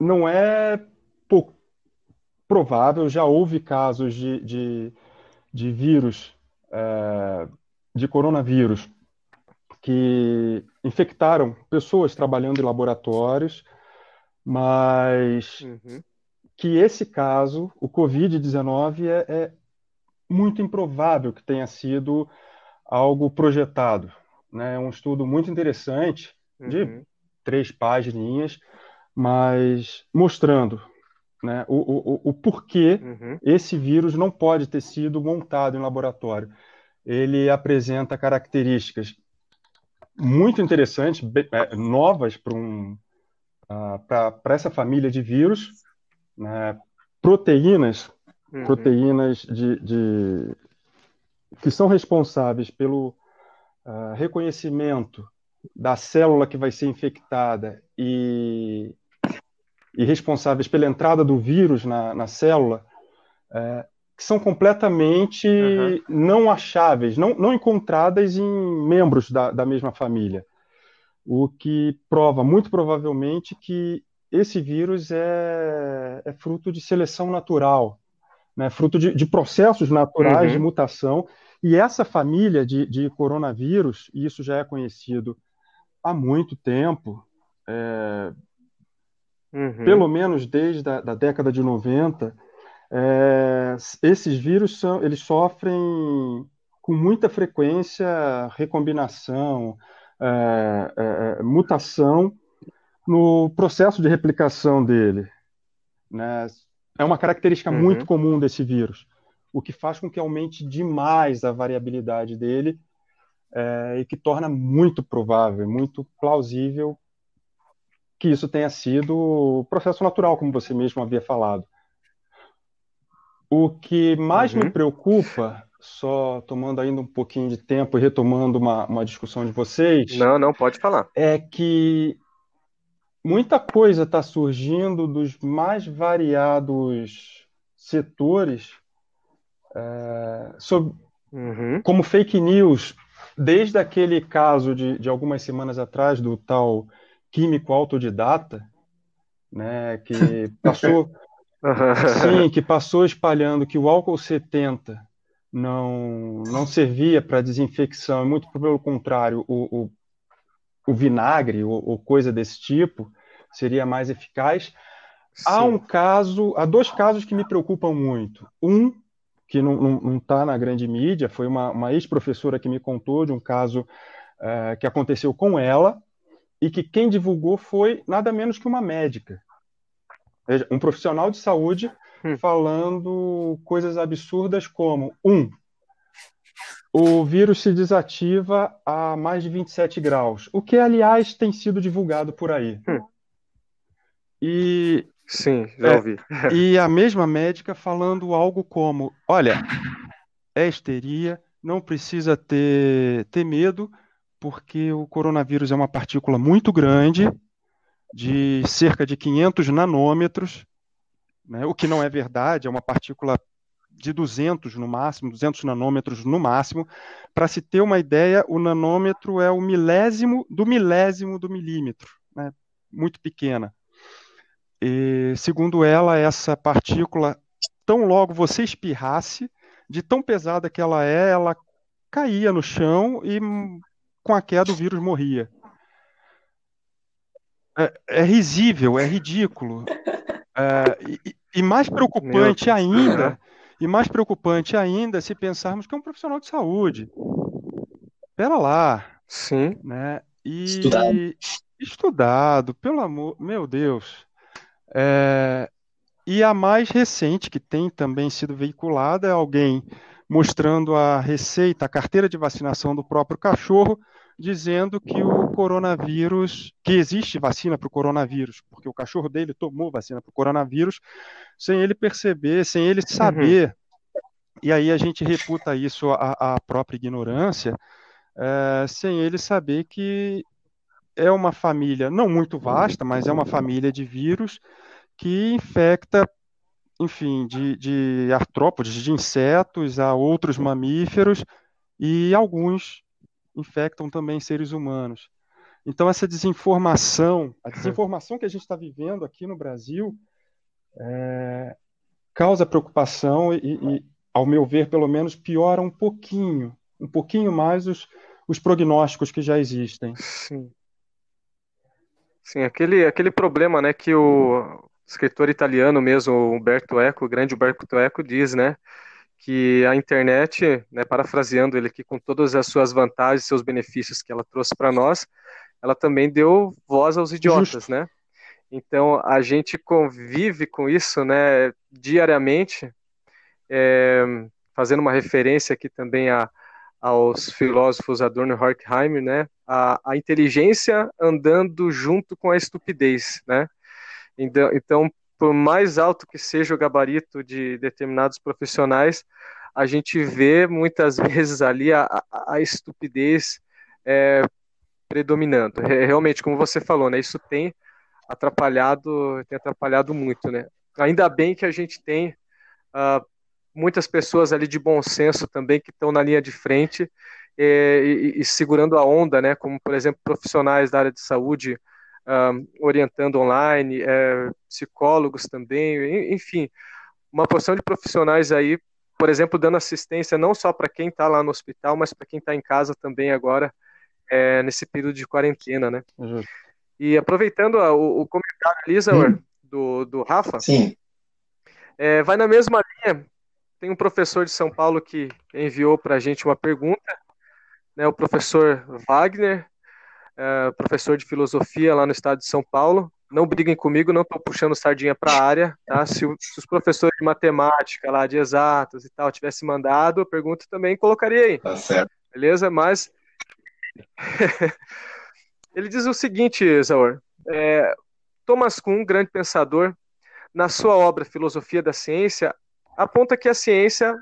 não é pouco provável, já houve casos de, de, de vírus, é, de coronavírus, que infectaram pessoas trabalhando em laboratórios, mas uhum. Que esse caso, o Covid-19, é, é, muito improvável que tenha sido algo projetado. Né? É um estudo muito interessante, de uhum. três páginas, mas mostrando né, o, o, o porquê uhum. esse vírus não pode ter sido montado em laboratório. Ele apresenta características muito interessantes, é, novas para um, uh, essa família de vírus, né, proteínas, uhum. proteínas de, de, que são responsáveis pelo uh, reconhecimento da célula que vai ser infectada e, e responsáveis pela entrada do vírus na, na célula é, que são completamente uhum. não acháveis, não, não encontradas em membros da, da mesma família. O que prova, muito provavelmente, que esse vírus é, é fruto de seleção natural, né? fruto de, de processos naturais uhum. de mutação. E essa família de, de coronavírus, e isso já é conhecido há muito tempo, é, uhum. pelo menos desde a da década de 90, é, esses vírus são, eles sofrem com muita frequência recombinação, é, é, é, mutação no processo de replicação dele. Né? É uma característica uhum. muito comum desse vírus, o que faz com que aumente demais a variabilidade dele é, e que torna muito provável, muito plausível que isso tenha sido o processo natural, como você mesmo havia falado. O que mais uhum. me preocupa, só tomando ainda um pouquinho de tempo e retomando uma, uma discussão de vocês. Não, não, pode falar. É que muita coisa está surgindo dos mais variados setores, é, sobre, uhum. como fake news, desde aquele caso de, de algumas semanas atrás do tal químico autodidata, né, que passou Sim, que passou espalhando que o álcool 70 não, não servia para desinfecção, muito pelo contrário, o, o, o vinagre ou, ou, coisa desse tipo seria mais eficaz. Sim. Há um caso, há dois casos que me preocupam muito. Um, que não está na grande mídia, foi uma, uma ex-professora que me contou de um caso uh, que aconteceu com ela e que quem divulgou foi nada menos que uma médica um profissional de saúde hum. falando coisas absurdas como: um, o vírus se desativa a mais de 27 graus, o que, aliás, tem sido divulgado por aí. Hum. E. Sim, já é, ouvi. É, e a mesma médica falando algo como: olha, é histeria, não precisa ter, ter medo, porque o coronavírus é uma partícula muito grande de cerca de 500 nanômetros, né, o que não é verdade, é uma partícula de 200 no máximo, 200 nanômetros no máximo. Para se ter uma ideia, o nanômetro é o milésimo do milésimo do milímetro, né, muito pequena. E, segundo ela, essa partícula, tão logo você espirrasse, de tão pesada que ela é, ela caía no chão e com a queda o vírus morria é, é risível, é ridículo. É, e, e, mais preocupante ainda, e mais preocupante ainda se pensarmos que é um profissional de saúde. Pera lá. Sim. Né? E, estudado. Estudado, pelo amor, meu Deus. É, e a mais recente, que tem também sido veiculada, é alguém mostrando a receita, a carteira de vacinação do próprio cachorro, dizendo que o coronavírus, que existe vacina para o coronavírus, porque o cachorro dele tomou vacina para o coronavírus, sem ele perceber, sem ele saber. Uhum. E aí a gente reputa isso à, à própria ignorância, é, sem ele saber que é uma família não muito vasta, mas é uma família de vírus que infecta, enfim, de, de artrópodes, de insetos a outros mamíferos e alguns infectam também seres humanos. Então, essa desinformação, a desinformação que a gente está vivendo aqui no Brasil, é, causa preocupação e, e, ao meu ver, pelo menos, piora um pouquinho, um pouquinho mais os, os prognósticos que já existem. Sim. Sim, aquele, aquele problema né, que o escritor italiano mesmo, Umberto Eco, o grande Umberto Eco, diz, né? Que a internet, né, parafraseando ele aqui, com todas as suas vantagens, seus benefícios que ela trouxe para nós, ela também deu voz aos idiotas, Justo. né? Então a gente convive com isso, né, diariamente, é, fazendo uma referência aqui também a, aos filósofos Adorno e Horkheimer, né, a, a inteligência andando junto com a estupidez, né? Então, então por mais alto que seja o gabarito de determinados profissionais, a gente vê muitas vezes ali a, a, estupidez é, predominando. Realmente, como você falou, né, isso tem atrapalhado, tem atrapalhado muito, né? Ainda bem que a gente tem uh, muitas pessoas ali de bom senso também que estão na linha de frente e, e, e, segurando a onda, né? Como por exemplo profissionais da área de saúde uh, orientando online, é, psicólogos também, enfim, uma porção de profissionais aí, por exemplo, dando assistência não só para quem está lá no hospital, mas para quem está em casa também agora é, nesse período de quarentena, né? Uhum. E aproveitando a, o, o, comentário ali, do, do Rafa, Sim. É, vai na mesma linha. Tem um professor de São Paulo que enviou para a gente uma pergunta, né, o professor Wagner, é, professor de filosofia lá no estado de São Paulo. Não briguem comigo, não estou puxando sardinha para a área. Tá? Se, se, os professores de matemática, lá de exatas e tal, tivessem mandado, a pergunta também colocaria aí. Tá certo. Beleza? Mas ele diz o seguinte, Zaur. É, Thomas Kuhn, grande pensador, na sua obra Filosofia da Ciência, aponta que a ciência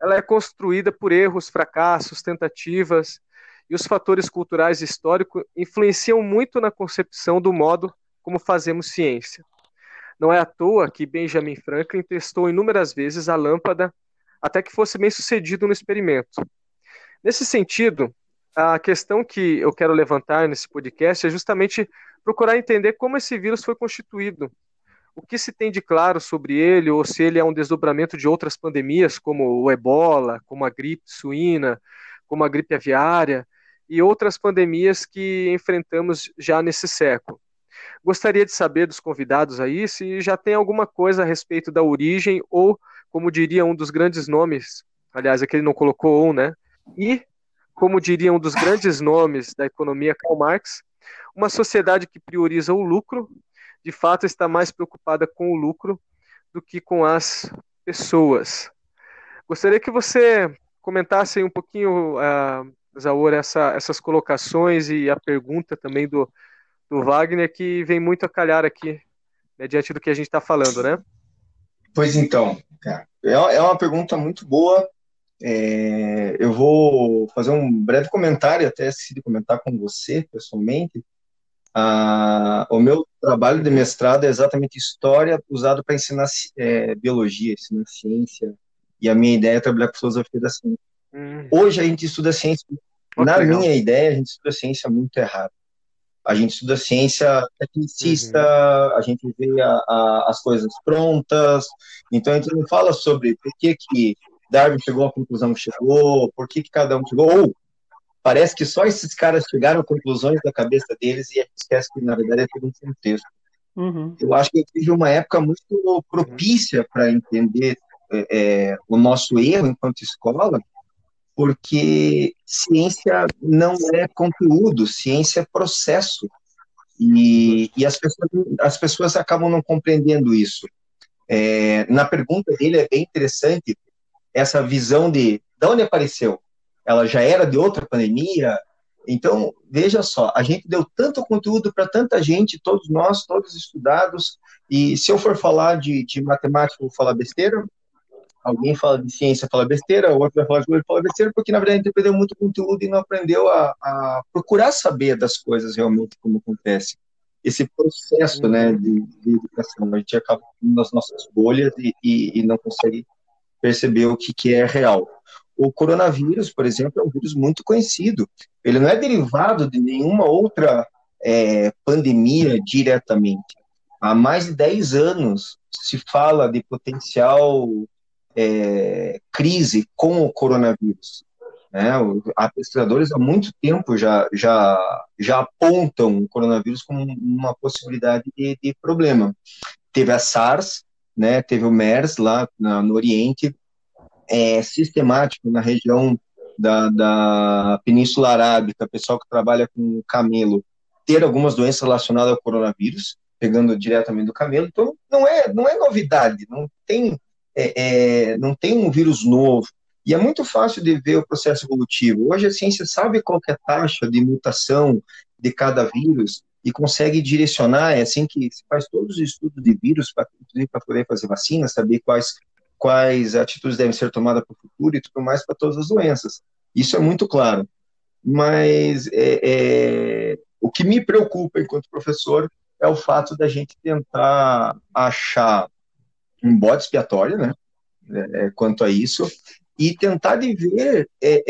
ela é construída por erros, fracassos, tentativas, e os fatores culturais e históricos influenciam muito na concepção do modo como fazemos ciência. Não é à toa que Benjamin Franklin testou inúmeras vezes a lâmpada até que fosse bem sucedido no experimento. Nesse sentido, a questão que eu quero levantar nesse podcast é justamente procurar entender como esse vírus foi constituído. O que se tem de claro sobre ele, ou se ele é um desdobramento de outras pandemias, como o ebola, como a gripe suína, como a gripe aviária e outras pandemias que enfrentamos já nesse século. Gostaria de saber dos convidados aí se já tem alguma coisa a respeito da origem ou, como diria um dos grandes nomes, aliás, aquele não colocou um, né? E como diria um dos grandes nomes da economia, Karl Marx, uma sociedade que prioriza o lucro, de fato está mais preocupada com o lucro do que com as pessoas. Gostaria que você comentasse um pouquinho, uh, Zaur, essa, essas colocações e a pergunta também do, do Wagner, que vem muito a calhar aqui, né, diante do que a gente está falando, né? Pois então, cara, é, é uma pergunta muito boa é, eu vou fazer um breve comentário, até de comentar com você pessoalmente. Ah, o meu trabalho de mestrado é exatamente história usado para ensinar é, biologia, ensinar ciência, e a minha ideia é trabalhar com filosofia da ciência. Hum. Hoje a gente estuda ciência, na legal. minha ideia, a gente estuda ciência muito errado. A gente estuda ciência tecnicista, uhum. a gente vê a, a, as coisas prontas, então a gente não fala sobre por que, que Darwin chegou à conclusão que chegou, por que, que cada um chegou, ou parece que só esses caras chegaram a conclusões da cabeça deles e a gente esquece que, na verdade, é tudo um contexto. Uhum. Eu acho que a gente vive uma época muito propícia para entender é, é, o nosso erro enquanto escola, porque ciência não é conteúdo, ciência é processo. E, e as, pessoas, as pessoas acabam não compreendendo isso. É, na pergunta dele é bem interessante, essa visão de de onde apareceu? Ela já era de outra pandemia? Então, veja só, a gente deu tanto conteúdo para tanta gente, todos nós, todos estudados, e se eu for falar de, de matemática, vou falar besteira, alguém fala de ciência, fala besteira, o outro vai falar de coisa, fala besteira, porque na verdade a gente perdeu muito conteúdo e não aprendeu a, a procurar saber das coisas realmente como acontece. Esse processo né, de, de educação, a gente acaba nas nossas bolhas e, e, e não consegue perceber o que, que é real. O coronavírus, por exemplo, é um vírus muito conhecido. Ele não é derivado de nenhuma outra é, pandemia diretamente. Há mais de 10 anos se fala de potencial é, crise com o coronavírus. Né? Há pesquisadores há muito tempo já, já, já apontam o coronavírus como uma possibilidade de, de problema. Teve a SARS, né, teve o MERS lá na, no Oriente, é sistemático na região da, da Península Arábica, pessoal que trabalha com camelo, ter algumas doenças relacionadas ao coronavírus, pegando diretamente do camelo, então não é, não é novidade, não tem, é, é, não tem um vírus novo, e é muito fácil de ver o processo evolutivo. Hoje a ciência sabe qual é a taxa de mutação de cada vírus, e consegue direcionar, é assim que se faz todos os estudos de vírus, para poder fazer vacina, saber quais, quais atitudes devem ser tomadas para o futuro e tudo mais para todas as doenças. Isso é muito claro. mas é, é, o que me preocupa enquanto professor é o fato da gente tentar achar um bode expiatório, né, é, é quanto a isso, e tentar de ver é,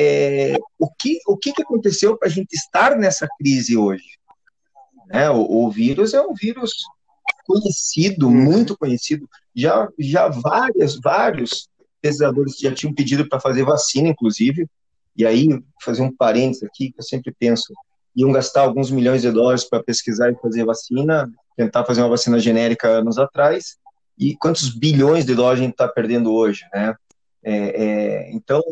é, o, que, o que, que aconteceu para a gente estar nessa crise hoje. Né? O, o, vírus é um vírus conhecido, uhum. muito conhecido. Já, já várias, vários pesquisadores já tinham pedido para fazer vacina, inclusive. E aí, fazer um parênteses aqui, que eu sempre penso, iam gastar alguns milhões de dólares para pesquisar e fazer vacina, tentar fazer uma vacina genérica anos atrás, e quantos bilhões de dólares a gente está perdendo hoje, né? É, é, então,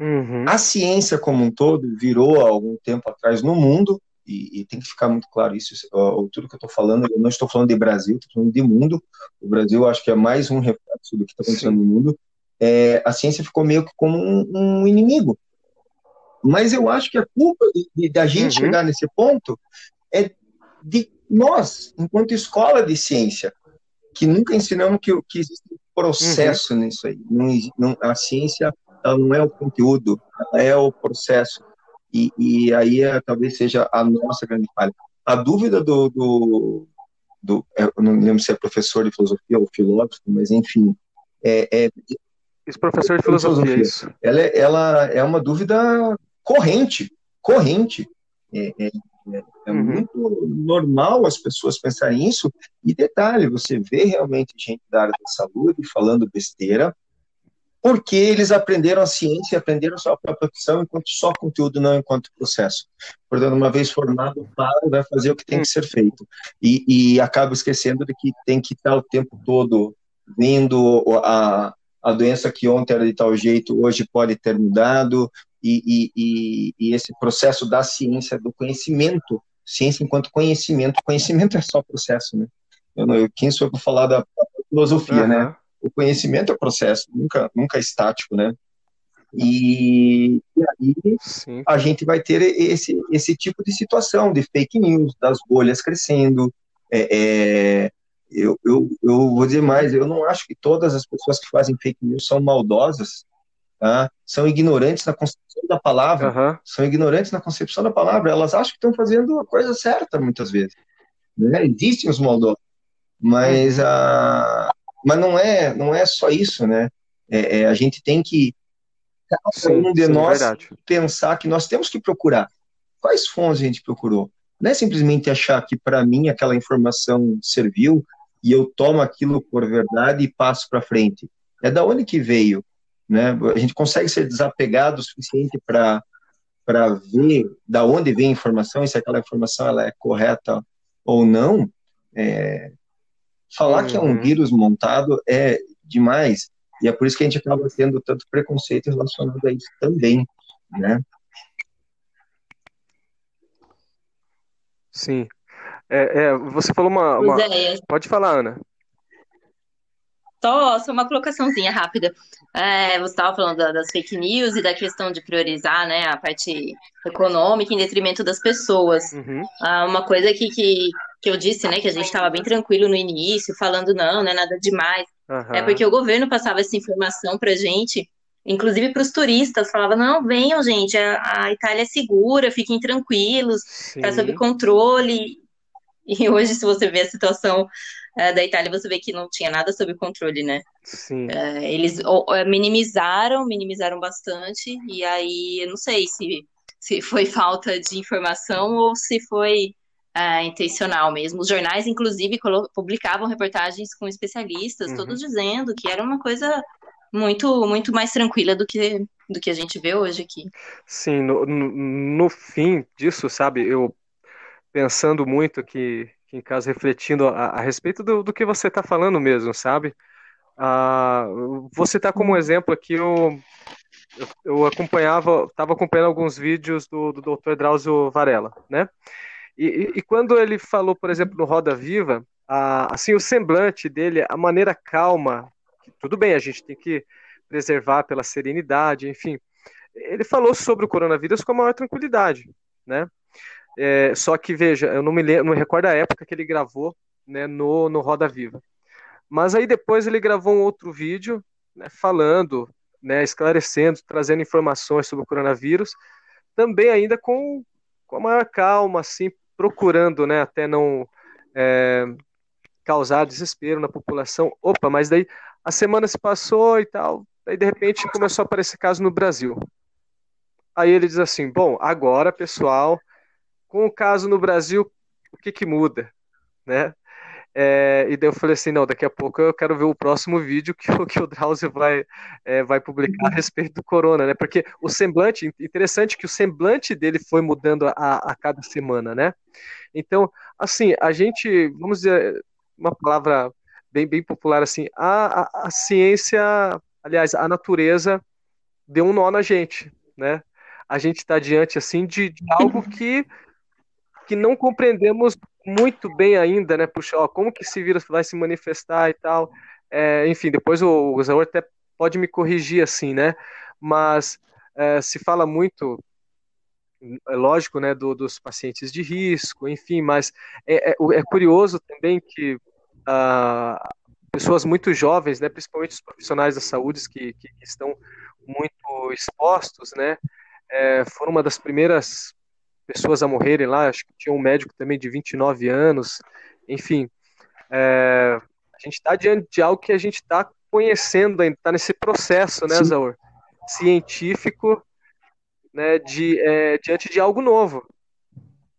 uhum. a ciência como um todo virou há algum tempo atrás no mundo, e, e tem que ficar muito claro isso, ó, tudo que eu estou falando, eu não estou falando de Brasil, estou falando de mundo, o Brasil acho que é mais um reflexo do que está acontecendo Sim. no mundo, é, a ciência ficou meio que como um, um, inimigo. Mas eu acho que a culpa da gente uhum. chegar nesse ponto é de nós, enquanto escola de ciência, que nunca ensinamos que, que existe um processo uhum. nisso aí. Não, não, a ciência não é o conteúdo, é o processo. E, e aí é, talvez seja a nossa grande falha. A dúvida do, do, do, é, não lembro se é professor de filosofia ou filósofo, mas enfim, é, é esse professor de filosofia, filosofia. isso. Ela, é, ela é uma dúvida corrente, corrente. É, é, é, uhum. muito normal as pessoas pensarem isso. E detalhe, você vê realmente gente da área da saúde falando besteira, porque eles aprenderam a ciência, aprenderam a sua própria profissão enquanto só conteúdo, não enquanto processo. Portanto, uma vez formado, para, vai fazer o que tem que ser feito. E, e acaba esquecendo de que tem que estar o tempo todo vendo a, a doença que ontem era de tal jeito, hoje pode ter mudado, e, e, e, esse processo da ciência, do conhecimento, ciência enquanto conhecimento, conhecimento é só processo, né? Eu, não, eu quem sou para falar da filosofia, uhum. né? O conhecimento é processo, nunca, nunca é estático, né? E, e aí Sim. a gente vai ter esse, esse tipo de situação de fake news, das bolhas crescendo, é, é, eu, eu, eu vou dizer mais, eu não acho que todas as pessoas que fazem fake news são maldosas, tá? são ignorantes na concepção da palavra, uhum. são ignorantes na concepção da palavra, elas acham que estão fazendo a coisa certa muitas vezes. Né? Existem os maldosos, mas, a, mas não, é, não é só isso, né? É, é, a gente tem que, cada um de sim, nós, pensar que nós temos que procurar. Quais fontes a gente procurou? Não é simplesmente achar que para mim aquela informação serviu, e eu tomo aquilo por verdade e passo para frente. É da onde que veio, né? A gente consegue ser desapegado o suficiente para para ver da onde vem a informação e se aquela informação ela é correta ou não. É... Falar uhum. que é um uhum. vírus montado é demais e é por isso que a gente acaba tendo tanto preconceito relacionado a isso também, né? Sim. É, é, você falou uma. uma... É, Pode falar, Ana. Só, só uma colocaçãozinha rápida. É, você estava falando das fake news e da questão de priorizar né, a parte econômica em detrimento das pessoas. Uhum. Ah, uma coisa que, que, que eu disse, né, que a gente estava bem tranquilo no início, falando não, não é nada demais. Uhum. É porque o governo passava essa informação para gente, inclusive para os turistas, falava, não, venham, gente, a, a Itália é segura, fiquem tranquilos, está sob controle. E hoje, se você vê a situação é, da Itália, você vê que não tinha nada sob controle, né? Sim. É, eles minimizaram, minimizaram bastante, e aí eu não sei se, se foi falta de informação ou se foi é, intencional mesmo. Os jornais, inclusive, publicavam reportagens com especialistas, uhum. todos dizendo que era uma coisa muito muito mais tranquila do que do que a gente vê hoje aqui. Sim, no, no, no fim disso, sabe, eu pensando muito aqui, em casa, refletindo a, a respeito do, do, que você está falando mesmo, sabe? Ah, você está como exemplo aqui, eu, eu, acompanhava, estava acompanhando alguns vídeos do, do Dr. Drauzio Varela, né? E, e, e, quando ele falou, por exemplo, no Roda Viva, assim, o semblante dele, a maneira calma, tudo bem, a gente tem que preservar pela serenidade, enfim. Ele falou sobre o coronavírus com a maior tranquilidade, né? É, só que, veja, eu não me, lembro, não me recordo a época que ele gravou né, no, no Roda Viva. Mas aí depois ele gravou um outro vídeo né, falando, né, esclarecendo, trazendo informações sobre o coronavírus, também ainda com, com a maior calma, assim, procurando, né, até não é, causar desespero na população. Opa, mas daí a semana se passou e tal, daí de repente começou a aparecer caso no Brasil. Aí ele diz assim: bom, agora, pessoal, com o caso no Brasil, o que que muda, né? É, e daí eu falei assim, não, daqui a pouco eu quero ver o próximo vídeo que, que o Drauzio vai, é, vai publicar a respeito do corona, né? Porque o semblante, interessante que o semblante dele foi mudando a, a cada semana, né? Então, assim, a gente, vamos dizer, uma palavra bem, bem popular assim, a, a, a ciência, aliás, a natureza deu um nó na gente, né? A gente está diante, assim, de, de algo que que não compreendemos muito bem ainda, né? Puxa, ó, como que esse vírus vai se manifestar e tal. É, enfim, depois o, o Zaur até pode me corrigir assim, né? Mas é, se fala muito, é lógico, né, do, dos pacientes de risco, enfim, mas é, é, é curioso também que ah, pessoas muito jovens, né, principalmente os profissionais da saúde que, que, estão muito expostos, né, é, foram uma das primeiras pessoas a morrerem lá, acho que tinha um médico também de 29 anos, enfim. É, a gente está diante de algo que a gente está conhecendo ainda, está nesse processo, né, Zaur? Científico, né, de, é, diante de algo novo.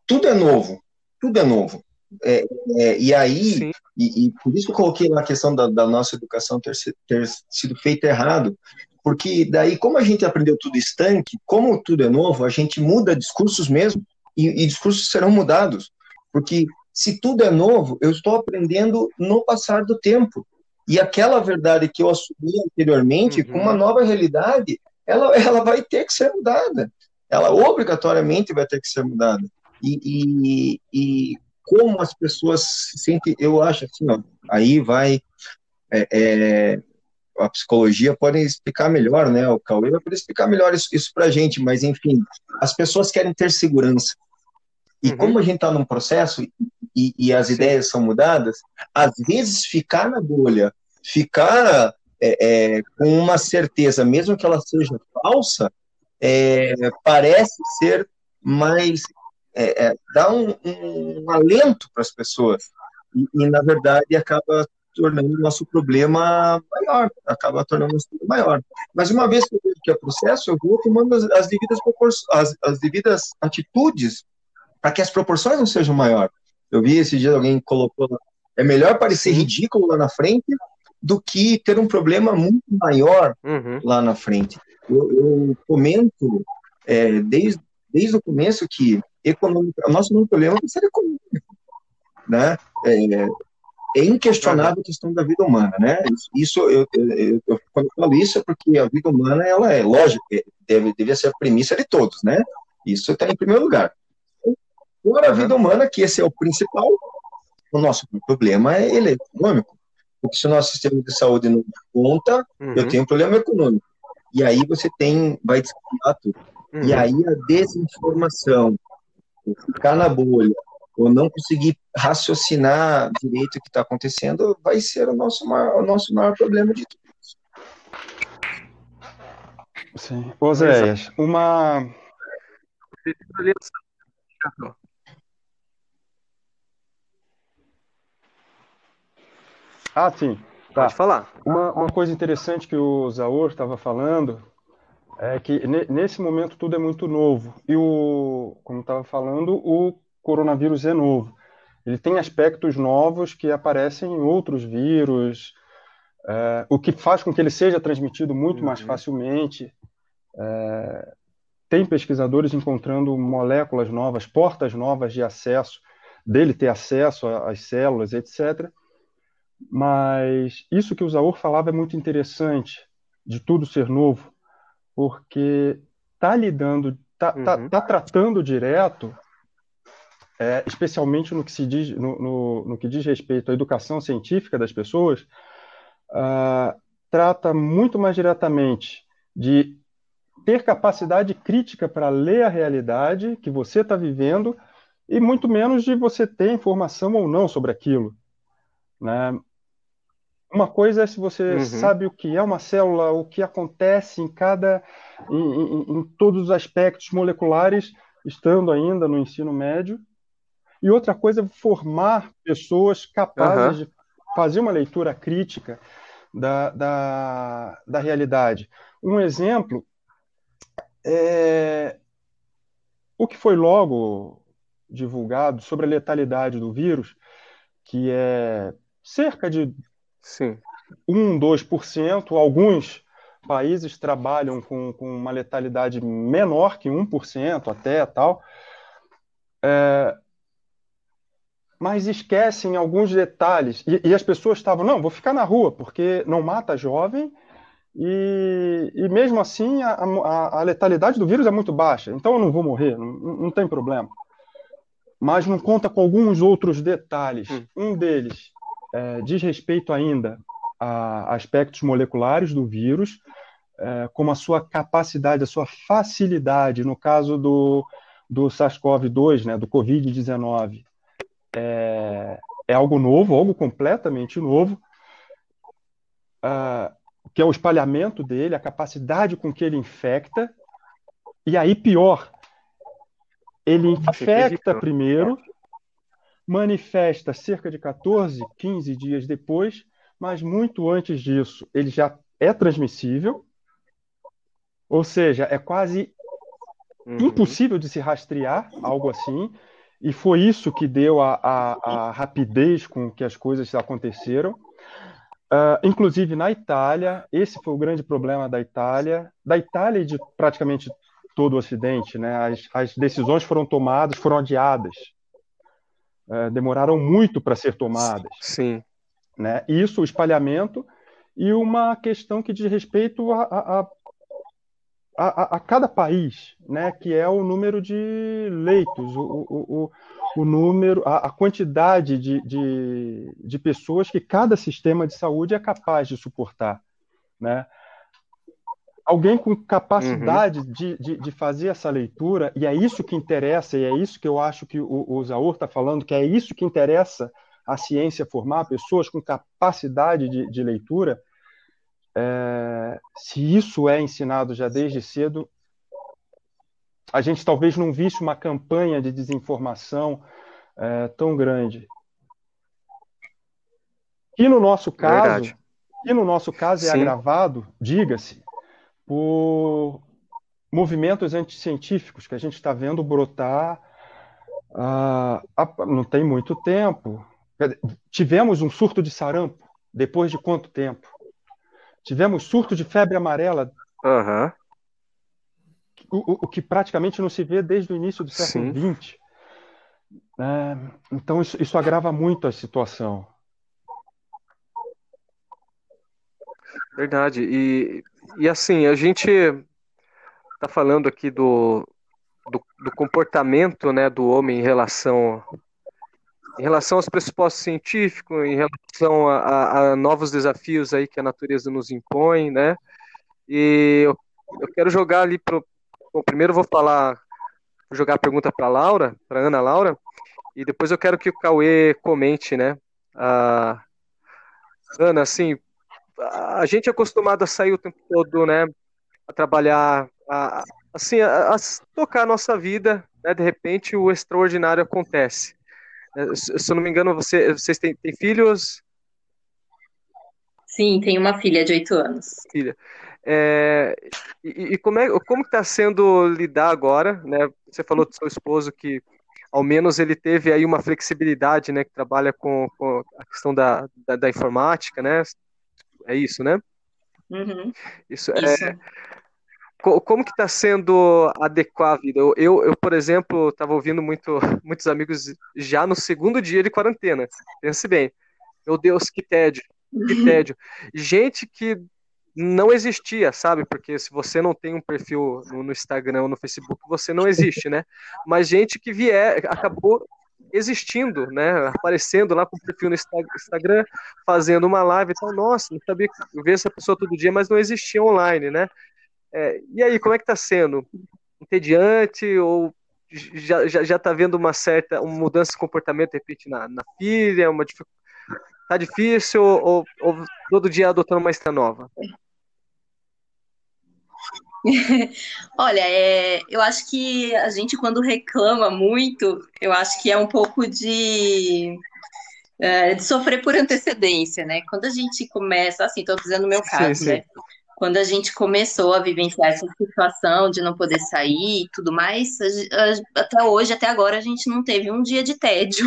Tudo é novo, tudo é novo. É, é, e aí, e, e, por isso que eu coloquei na questão da, da nossa educação ter, ter, sido feita errado, porque daí, como a gente aprendeu tudo estanque, como tudo é novo, a gente muda discursos mesmo, e, e discursos serão mudados. Porque se tudo é novo, eu estou aprendendo no passar do tempo. E aquela verdade que eu assumi anteriormente, uhum. com uma nova realidade, ela, ela vai ter que ser mudada. Ela obrigatoriamente vai ter que ser mudada. E, e, e como as pessoas se sentem, eu acho assim, ó, aí vai é, é, a psicologia podem explicar melhor, né? O Cauê vai poder explicar melhor isso, isso para a gente, mas enfim, as pessoas querem ter segurança. E uhum. como a gente está num processo e, e as Sim. ideias são mudadas, às vezes ficar na bolha, ficar é, é, com uma certeza, mesmo que ela seja falsa, é, parece ser mais. É, é, dá um, um alento para as pessoas. E, e, na verdade, acaba tornando o nosso problema maior, acaba tornando o nosso problema maior. Mas uma vez que eu vejo que é processo, eu vou tomando as, as devidas, as, as devidas atitudes para que as proporções não sejam maiores. Eu vi esse dia alguém colocou, é melhor parecer ridículo lá na frente do que ter um problema muito maior uhum. lá na frente. Eu, eu comento é, desde, desde o começo que econômico, o nosso problema é ser econômico, né? É, é inquestionável a questão da vida humana, né? Isso, eu, eu, eu, quando eu falo isso é porque a vida humana, ela é lógico, é, deve, deve ser a premissa de todos, né? Isso está em primeiro lugar. Fora a vida humana, que esse é o principal, o nosso problema é ele é econômico. Porque se o nosso sistema de saúde não conta, uhum. eu tenho um problema econômico. E aí você tem, vai descontar tudo. Uhum. E aí a desinformação, ficar na bolha, ou não conseguir raciocinar direito o que está acontecendo, vai ser o nosso maior, o nosso maior problema de tudo. Sim. Oséias, uma. Ah, sim. Tá. Pode falar. Uma, uma coisa interessante que o Zaur estava falando é que nesse momento tudo é muito novo. E o, como estava falando, o coronavírus é novo. Ele tem aspectos novos que aparecem em outros vírus, é, o que faz com que ele seja transmitido muito uhum. mais facilmente. É, tem pesquisadores encontrando moléculas novas, portas novas de acesso, dele ter acesso às células, etc. Mas isso que o Zaur falava é muito interessante, de tudo ser novo, porque está lidando, está tá, uhum. tá, tá tratando direto é, especialmente no que, se diz, no, no, no, que diz respeito à educação científica das pessoas, uh, trata muito mais diretamente de ter capacidade crítica para ler a realidade que você está vivendo e muito menos de você ter informação ou não sobre aquilo. Né? uma coisa é se você uhum. sabe o que é uma célula, o que acontece em cada, em, em, em, todos os aspectos moleculares, estando ainda no ensino médio. E outra coisa é formar pessoas capazes uhum. de fazer uma leitura crítica da, da, da realidade. Um exemplo é o que foi logo divulgado sobre a letalidade do vírus, que é cerca de Sim. 1, 2%. Alguns países trabalham com, com uma letalidade menor que 1% até tal. É, mas esquecem alguns detalhes. E, e, as pessoas estavam, não, vou ficar na rua, porque não mata jovem, e, e mesmo assim a, a, a, letalidade do vírus é muito baixa, então eu não vou morrer, não, não tem problema. Mas não conta com alguns outros detalhes. Hum. Um deles é, diz respeito ainda a aspectos moleculares do vírus, é, como a sua capacidade, a sua facilidade, no caso do, do SARS-CoV-2, né, do Covid-19, é, é, algo novo, algo completamente novo, uh, que é o espalhamento dele, a capacidade com que ele infecta, e aí pior, ele infecta primeiro, manifesta cerca de 14, 15 dias depois, mas muito antes disso ele já é transmissível, ou seja, é quase uhum. impossível de se rastrear, algo assim, e foi isso que deu a, a, a rapidez com que as coisas aconteceram. Uh, inclusive na Itália, esse foi o grande problema da Itália, da Itália e de praticamente todo o Ocidente, né? As, as decisões foram tomadas, foram adiadas, uh, demoraram muito para ser tomadas. Sim. Né? Isso, o espalhamento e uma questão que diz respeito a, a, a, a, cada país, né, que é o número de leitos, o, o, o, o número, a, a quantidade de, de, de, pessoas que cada sistema de saúde é capaz de suportar. Né? Alguém com capacidade uhum. de, de, de, fazer essa leitura, e é isso que interessa, e é isso que eu acho que o, o Zaur está falando, que é isso que interessa a ciência formar, pessoas com capacidade de, de leitura, é, se isso é ensinado já desde cedo, a gente talvez não visse uma campanha de desinformação é, tão grande. E no nosso caso, e no nosso caso é Sim. agravado, diga-se, por movimentos anticientíficos que a gente está vendo brotar ah, não tem muito tempo. Tivemos um surto de sarampo depois de quanto tempo? Tivemos surto de febre amarela. Uhum. O, o, que praticamente não se vê desde o início do século XX. É, então, isso, isso agrava muito a situação. Verdade. E, e assim, a gente está falando aqui do, do, do, comportamento né, do homem em relação em relação aos pressupostos científicos, em relação a, a, a, novos desafios aí que a natureza nos impõe, né? E eu, eu quero jogar ali pro. Bom, primeiro vou falar, vou jogar a pergunta para Laura, para Ana Laura, e depois eu quero que o Cauê comente, né? Ah, Ana, assim, a gente é acostumado a sair o tempo todo, né? A trabalhar, a, assim, a, a tocar a nossa vida, né? De repente o extraordinário acontece. É, se eu não me engano, você, vocês têm, têm filhos? Sim, tenho uma filha de oito anos. Filha. É, e, e, como é, como está sendo lidar agora, né? Você falou do seu esposo que ao menos ele teve aí uma flexibilidade, né? Que trabalha com, com a questão da, da, da, informática, né? É isso, né? Uhum. Isso, é, isso. é como que está sendo adequar a vida? Eu, eu, eu por exemplo, estava ouvindo muito, muitos amigos já no segundo dia de quarentena. Pense bem. Meu Deus, que tédio, que tédio. Gente que não existia, sabe? Porque se você não tem um perfil no, Instagram ou no Facebook, você não existe, né? Mas gente que vier, acabou existindo, né? Aparecendo lá com o perfil no Instagram, fazendo uma live e tal. Nossa, não sabia que ver essa pessoa todo dia, mas não existia online, né? É, e aí, como é que está sendo? Entediante ou já, já, já tá vendo uma certa uma mudança de comportamento, de repente, na, na filha, uma Tá difícil ou, ou todo dia adotando uma estrada nova? Olha, é, eu acho que a gente, quando reclama muito, eu acho que é um pouco de, é, de sofrer por antecedência, né? Quando a gente começa, assim, estou dizendo no meu caso, sim, sim. né? Quando a gente começou a vivenciar essa situação de não poder sair e tudo mais, até hoje, até agora, a gente não teve um dia de tédio.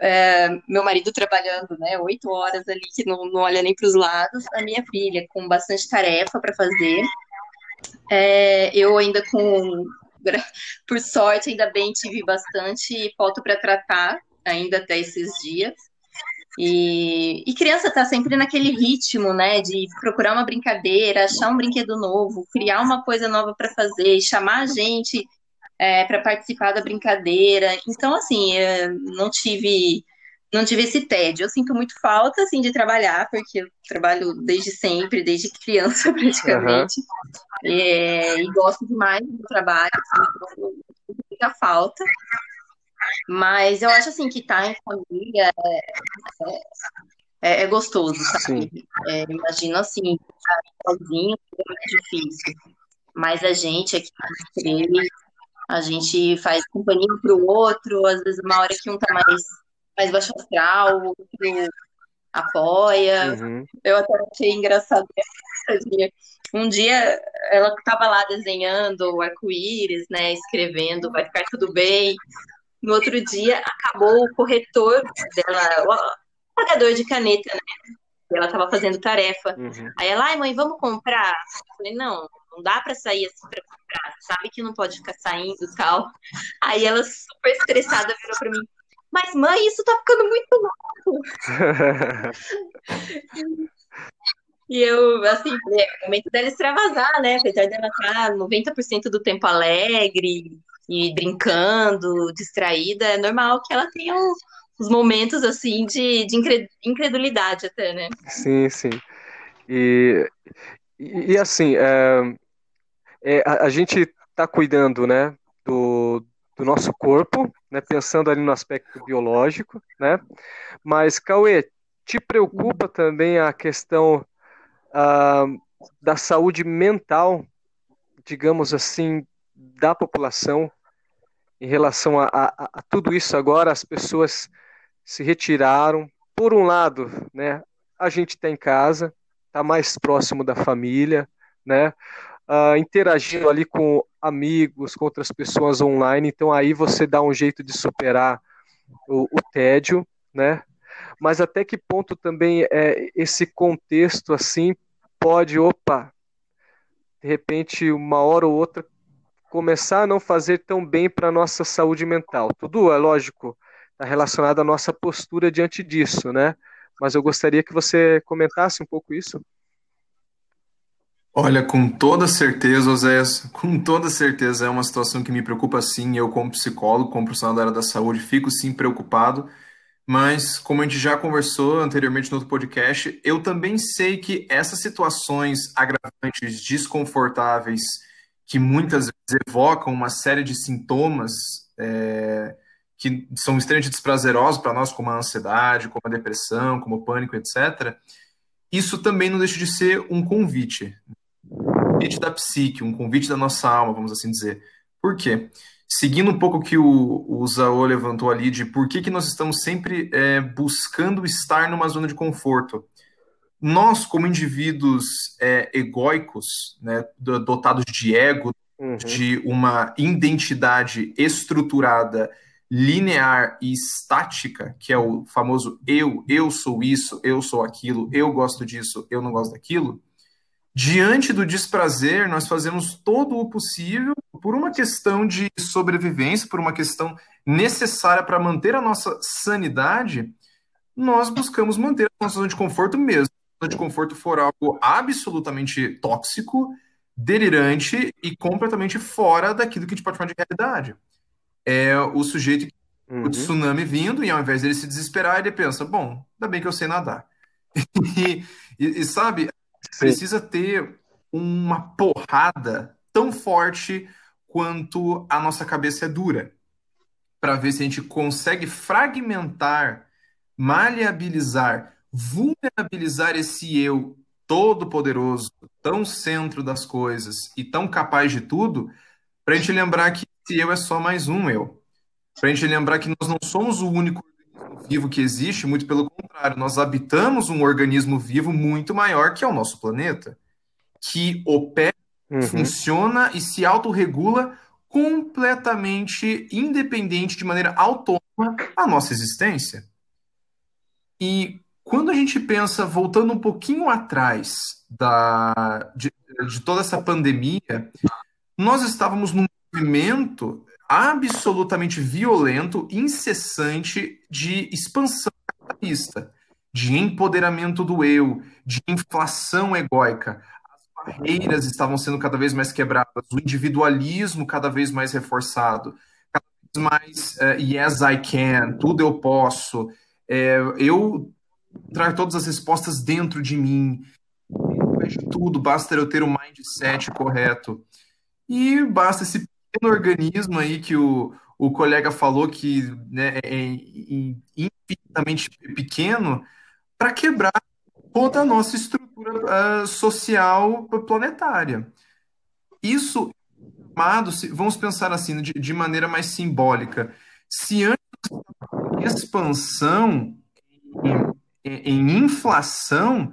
É, meu marido trabalhando, né, oito horas ali, que não, não olha nem para os lados, a minha filha com bastante tarefa para fazer, é, eu ainda com, por sorte, ainda bem tive bastante foto para tratar, ainda até esses dias. E, e criança tá sempre naquele ritmo, né, de procurar uma brincadeira, achar um brinquedo novo, criar uma coisa nova para fazer, chamar a gente é, para participar da brincadeira. Então, assim, não tive não tive esse tédio. Eu sinto muito falta, assim, de trabalhar, porque eu trabalho desde sempre, desde criança, praticamente. Uhum. É, e gosto demais do trabalho, assim, muita falta. Mas eu acho, assim, que estar tá em família é, é, é gostoso, sabe? É, imagino, assim, sozinho é muito difícil. Mas a gente aqui, três, a gente faz companhia um para o outro, às vezes uma hora que um tá mais, mais baixo astral, o outro apoia. Uhum. Eu até achei engraçado um dia ela estava lá desenhando o arco-íris, né, escrevendo, vai ficar tudo bem. No outro dia acabou o corretor dela, o pagador de caneta, né? Ela estava fazendo tarefa. Uhum. Aí ela, ai mãe, vamos comprar? Eu falei, não, não dá para sair assim para comprar, sabe que não pode ficar saindo e tal. Aí ela, super estressada, virou para mim: Mas mãe, isso tá ficando muito louco. e eu, assim, é o momento dela extravasar, né? Apesar dela estar 90% do tempo alegre e brincando, distraída, é normal que ela tenha uns momentos assim de, de incredulidade até, né? Sim, sim. E, e, e assim, é, é, a, a, gente está cuidando, né, do, do nosso corpo, né, pensando ali no aspecto biológico, né, mas, Cauê, te preocupa também a questão ah, da saúde mental, digamos assim, da população em relação a, a, a tudo isso agora, as pessoas se retiraram. Por um lado, né, a gente está em casa, está mais próximo da família, né? uh, interagindo ali com amigos, com outras pessoas online. Então aí você dá um jeito de superar o, o tédio, né? Mas até que ponto também é, esse contexto assim pode, opa, de repente uma hora ou outra começar a não fazer tão bem para a nossa saúde mental. Tudo é lógico, está relacionado à nossa postura diante disso, né? Mas eu gostaria que você comentasse um pouco isso. Olha, com toda certeza, Oséias, com toda certeza é uma situação que me preocupa sim. Eu, como psicólogo, como profissional da área da saúde, fico sim preocupado. Mas, como a gente já conversou anteriormente no outro podcast, eu também sei que essas situações agravantes, desconfortáveis, que muitas vezes evocam uma série de sintomas é, que são extremamente desprazerosos para nós, como a ansiedade, como a depressão, como o pânico, etc., isso também não deixa de ser um convite convite da psique, um convite da nossa alma, vamos assim dizer. Por quê? Seguindo um pouco o que o, o Zaô levantou ali de por que, que nós estamos sempre é, buscando estar numa zona de conforto. Nós, como indivíduos é, egóicos, né, dotados de ego, uhum. de uma identidade estruturada, linear e estática, que é o famoso eu, eu sou isso, eu sou aquilo, eu gosto disso, eu não gosto daquilo, Diante do desprazer, nós fazemos todo o possível por uma questão de sobrevivência, por uma questão necessária para manter a nossa sanidade, nós buscamos manter a nossa zona de conforto mesmo. Zona de conforto for algo absolutamente tóxico, delirante e completamente fora daquilo que a gente pode chamar de realidade. É o sujeito uhum. o tsunami vindo e ao invés dele se desesperar, ele pensa, bom, ainda bem que eu sei nadar. e, e, e sabe, precisa ter uma porrada tão forte quanto a nossa cabeça é dura, para ver se a gente consegue fragmentar maleabilizar, vulnerabilizar esse eu todo-poderoso, tão centro das coisas e tão capaz de tudo, para a gente lembrar que esse eu é só mais um eu. Para a gente lembrar que nós não somos o único organismo vivo que existe, muito pelo contrário, nós habitamos um organismo vivo muito maior que é o nosso planeta, que opera, uhum. funciona e se autorregula completamente independente, de maneira autônoma, a nossa existência. E quando a gente pensa, voltando um pouquinho atrás da, de, de toda essa pandemia, nós estávamos num movimento absolutamente violento, incessante de expansão capitalista, de empoderamento do eu, de inflação egóica. As barreiras estavam sendo cada vez mais quebradas, o individualismo cada vez mais reforçado, cada vez mais uh, yes I can, tudo eu posso, é, eu trago todas as respostas dentro de mim. Tudo, basta eu ter o mindset correto. E basta esse pequeno organismo aí que o, o colega falou que né, é, é infinitamente pequeno para quebrar toda a nossa estrutura uh, social planetária. Isso, amado, vamos pensar assim, de, de maneira mais simbólica. Se antes expansão em, inflação,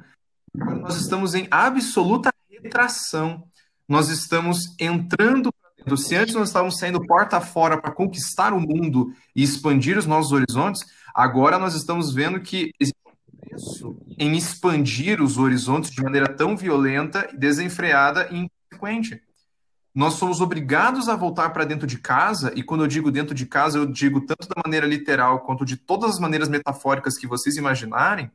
nós estamos em absoluta retração. Nós estamos entrando. Se antes nós estávamos saindo porta fora para conquistar o mundo e expandir os nossos horizontes, agora nós estamos vendo que existe um preço em expandir os horizontes de maneira tão violenta, desenfreada e inconsequente nós somos obrigados a voltar para dentro de casa, e quando eu digo dentro de casa, eu digo tanto da maneira literal quanto de todas as maneiras metafóricas que vocês imaginarem,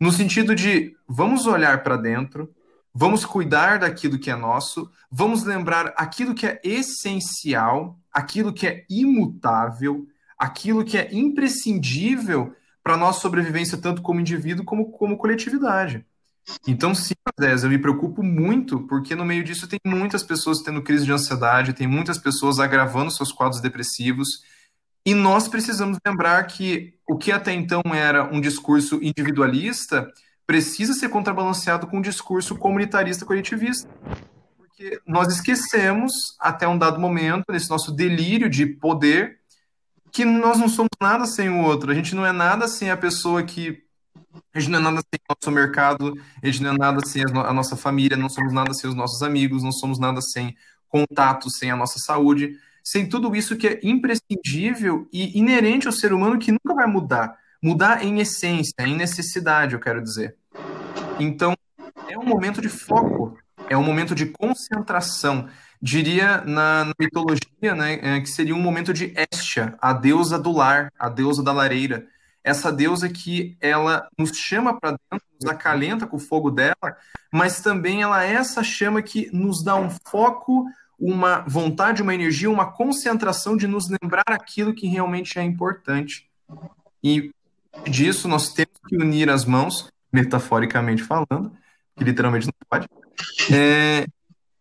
no sentido de vamos olhar para dentro, vamos cuidar daquilo que é nosso, vamos lembrar aquilo que é essencial, aquilo que é imutável, aquilo que é imprescindível para a nossa sobrevivência, tanto como indivíduo como como coletividade. Então, sim, eu me preocupo muito, porque no meio disso tem muitas pessoas tendo crise de ansiedade, tem muitas pessoas agravando seus quadros depressivos, e nós precisamos lembrar que o que até então era um discurso individualista precisa ser contrabalanceado com um discurso comunitarista coletivista. Porque nós esquecemos, até um dado momento, nesse nosso delírio de poder, que nós não somos nada sem o outro. A gente não é nada sem a pessoa que a gente não é nada sem o nosso mercado, a gente não é nada sem a nossa família, não somos nada sem os nossos amigos, não somos nada sem contato, sem a nossa saúde, sem tudo isso que é imprescindível e inerente ao ser humano que nunca vai mudar. Mudar em essência, em necessidade, eu quero dizer. Então, é um momento de foco, é um momento de concentração. Diria na, na mitologia né, é, que seria um momento de Estia, a deusa do lar, a deusa da lareira essa deusa que ela nos chama para dentro, nos acalenta com o fogo dela, mas também ela é essa chama que nos dá um foco, uma vontade, uma energia, uma concentração de nos lembrar aquilo que realmente é importante. E disso nós temos que unir as mãos, metaforicamente falando, que literalmente não pode, é,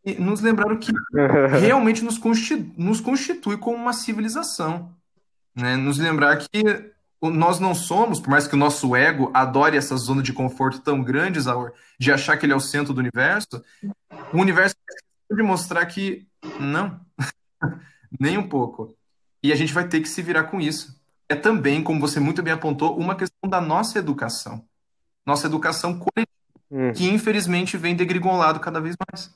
e nos lembrar o que realmente nos constitui, nos constitui como uma civilização. Né? Nos lembrar que nós não somos, por mais que o nosso ego adore essa zona de conforto tão grande, Zaur, de achar que ele é o centro do universo, o universo de mostrar que não, nem um pouco. E a gente vai ter que se virar com isso. É também, como você muito bem apontou, uma questão da nossa educação. Nossa educação coletiva, hum. que infelizmente vem degringolado cada vez mais.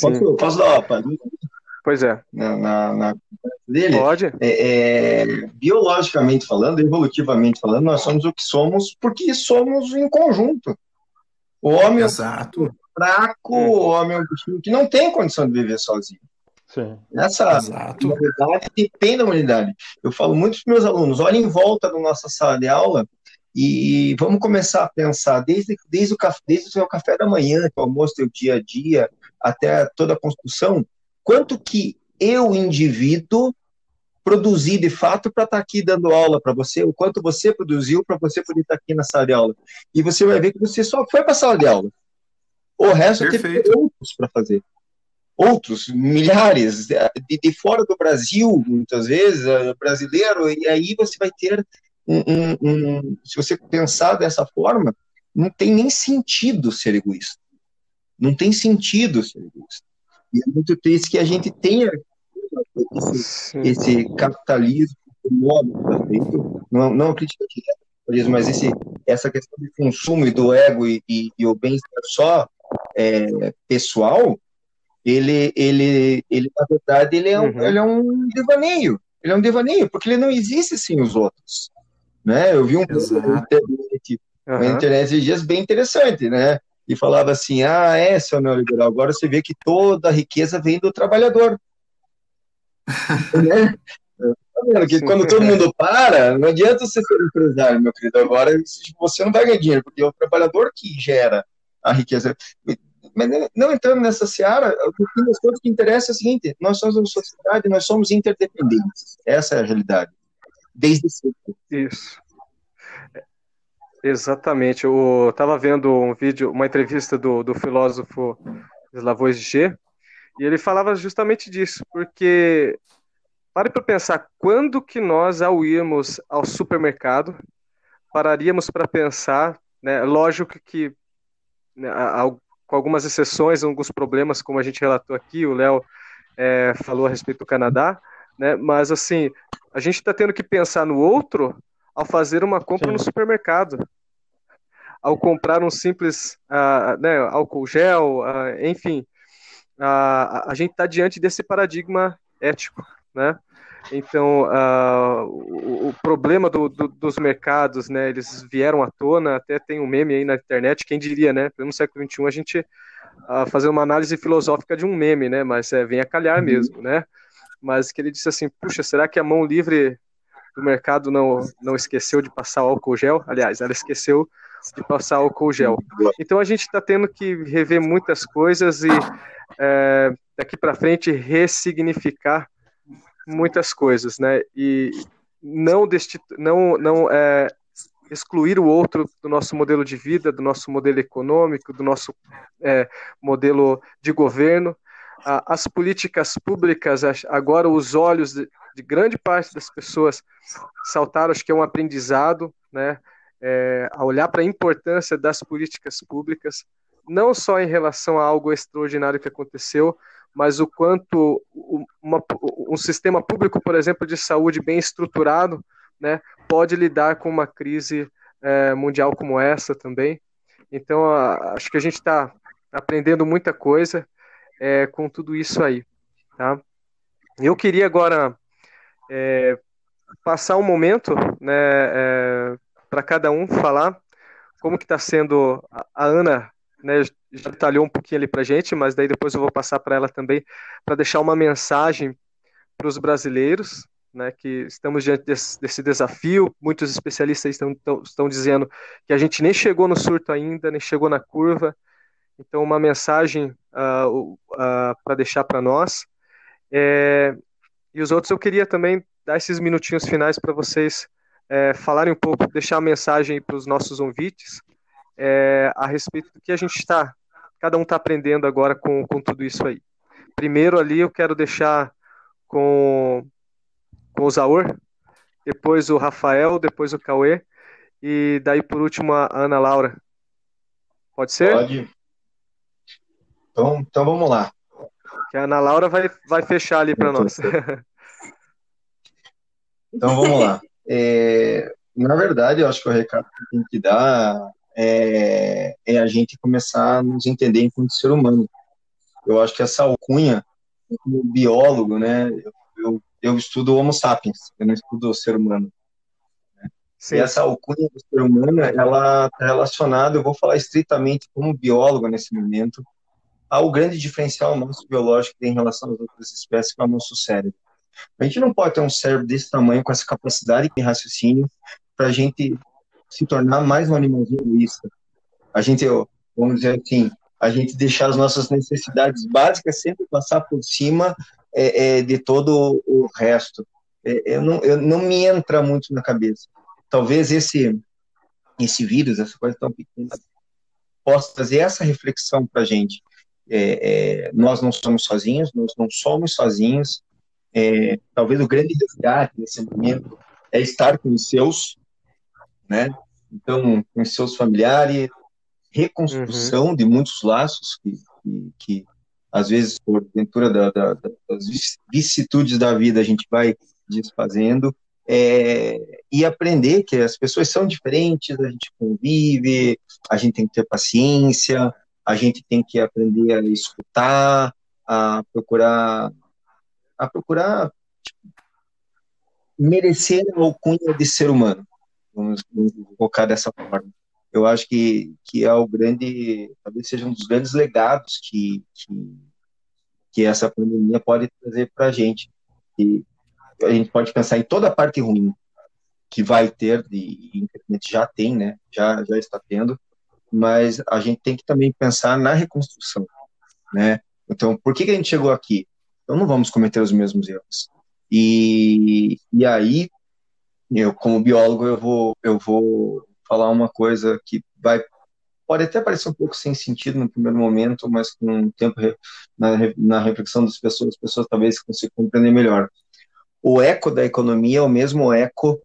Posso, posso dar uma palhinha? Pois é. Na, na, na dele. Pode. É, é, biologicamente falando, evolutivamente falando, nós somos o que somos porque somos em conjunto. O homem Exato. é um fraco, o homem é um bichinho que não tem condição de viver sozinho. Sim. Essa Exato. humanidade depende da humanidade. Eu falo muito para os meus alunos: olhem em volta da nossa sala de aula e vamos começar a pensar desde, desde, o, desde o seu café da manhã, que é o almoço, teu dia a dia, até toda a construção, quanto que eu, indivíduo, produzi de fato para estar tá aqui dando aula para você, o quanto você produziu para você poder estar tá aqui na sala de aula. E você vai ver que você só foi para a sala de aula. O resto Perfeito. teve outros para fazer. outros, milhares, de, de, fora do Brasil, muitas vezes, eh, brasileiro, e aí você vai ter um, um, um, se você pensar dessa forma, não tem nem sentido ser egoísta. Não tem sentido ser egoísta. E é muito triste que a gente tenha esse, esse capitalismo modo não, não crítica direta, mas esse, essa questão de consumo e do ego e, e, e o bem-estar só é, pessoal, ele, ele, ele, na verdade, ele é, um, uhum. ele é um devaneio. Ele é um devaneio, porque ele não existe sem os outros. Né? Eu vi um na internet, uhum. internet dias bem interessante, né? E falava assim: ah, é, seu neoliberal, agora você vê que toda a riqueza vem do trabalhador. né? Tá? Que quando todo mundo para, não adianta você ser empresário, meu querido. Agora você não vai ganhar dinheiro, porque é o trabalhador que gera a riqueza. Mas não entrando nessa seara, o que das coisas que interessa é o seguinte: nós somos uma sociedade, nós somos interdependentes. Essa é a realidade. Desde sempre. Isso. Exatamente. Eu estava vendo um vídeo, uma entrevista do, do filósofo Slavoj G, e ele falava justamente disso, porque pare para pensar, quando que nós, ao irmos ao supermercado, pararíamos para pensar, né, lógico que né, com algumas exceções, alguns problemas, como a gente relatou aqui, o Léo é, falou a respeito do Canadá, né, mas assim, a gente está tendo que pensar no outro ao fazer uma compra Sim. no supermercado, ao comprar um simples uh, né, álcool gel, uh, enfim, uh, a gente está diante desse paradigma ético, né? Então, o, o, problema do, do, dos mercados, né, eles vieram à tona, até tem um meme aí na internet, quem diria, né, no século XXI a gente fazer uma análise filosófica de um meme, né, mas é, vem a calhar uhum. mesmo, né, mas que ele disse assim, puxa, será que a mão livre do mercado não, não esqueceu de passar o álcool gel? Aliás, ela esqueceu de passar álcool gel. Então a gente está tendo que rever muitas coisas e é, daqui para frente ressignificar muitas coisas, né? E não, não, não é, excluir o outro do nosso modelo de vida, do nosso modelo econômico, do nosso é, modelo de governo. As políticas públicas, agora os olhos de, de grande parte das pessoas saltaram, acho que é um aprendizado, né? É, a olhar para a importância das políticas públicas, não só em relação a algo extraordinário que aconteceu, mas o quanto uma, um sistema público, por exemplo, de saúde bem estruturado, né, pode lidar com uma crise é, mundial como essa também. Então, a, acho que a gente está aprendendo muita coisa é, com tudo isso aí. Tá? Eu queria agora é, passar um momento né, é, para cada um falar como que está sendo a, a Ana né, já detalhou um pouquinho ali para gente, mas daí depois eu vou passar para ela também para deixar uma mensagem para os brasileiros, né, que estamos diante desse, desse, desafio. Muitos especialistas estão, estão, estão dizendo que a gente nem chegou no surto ainda, nem chegou na curva. Então, uma mensagem uh, uh, para deixar para nós. É, e os outros eu queria também dar esses minutinhos finais para vocês é, falarem um pouco, deixar a mensagem para os nossos ouvintes é, a respeito do que a gente está, cada um está aprendendo agora com, com tudo isso aí. Primeiro ali eu quero deixar com, com o Zaur, depois o Rafael, depois o Cauê, e daí por último a Ana Laura. Pode ser? Pode. Então, então vamos lá. Que a Ana Laura vai, vai fechar ali para nós. Então vamos lá. É, na verdade, eu acho que o recado que tem que dar é, é, a gente começar a nos entender enquanto ser humano. Eu acho que essa alcunha, como biólogo, né, eu, eu, estudo Homo sapiens, eu não estudo o ser humano. Né? E essa alcunha do ser humano, ela está relacionada, eu vou falar estritamente como biólogo nesse momento, ao grande diferencial nosso biológico em relação às outras espécies, é o nosso cérebro. A gente não pode ter um cérebro desse tamanho, com essa capacidade de raciocínio, para a gente se tornar mais um animalzinho egoísta. A gente, vamos dizer assim, a gente deixar as nossas necessidades básicas sempre passar por cima é, é, de todo o resto. É, eu não, eu, não me entra muito na cabeça. Talvez esse, esse vírus, essa coisa tão pequena, possa trazer essa reflexão para a gente. É, é, nós não somos sozinhos, nós não somos sozinhos. É, talvez o grande resgate nesse momento é estar com os seus, né? Então, com os seus familiares, reconstrução uhum. de muitos laços que, que, que, às vezes, por ventura da, da, das vicissitudes da vida, a gente vai desfazendo. É, e aprender que as pessoas são diferentes, a gente convive, a gente tem que ter paciência, a gente tem que aprender a escutar, a procurar, a procurar tipo, merecer a alcunha de ser humano, vamos, vamos colocar dessa forma. Eu acho que, que é o grande, talvez seja um dos grandes legados que, que, que essa pandemia pode trazer para a gente. E a gente pode pensar em toda a parte ruim que vai ter, e infelizmente já tem, né? Já, já está tendo, mas a gente tem que também pensar na reconstrução, né? Então, por que, que a gente chegou aqui? Então, não vamos cometer os mesmos erros. E, e aí, eu como biólogo, eu vou, eu vou falar uma coisa que vai pode até parecer um pouco sem sentido no primeiro momento, mas com o tempo na, na reflexão das pessoas, as pessoas talvez consigam compreender melhor. O eco da economia é o mesmo eco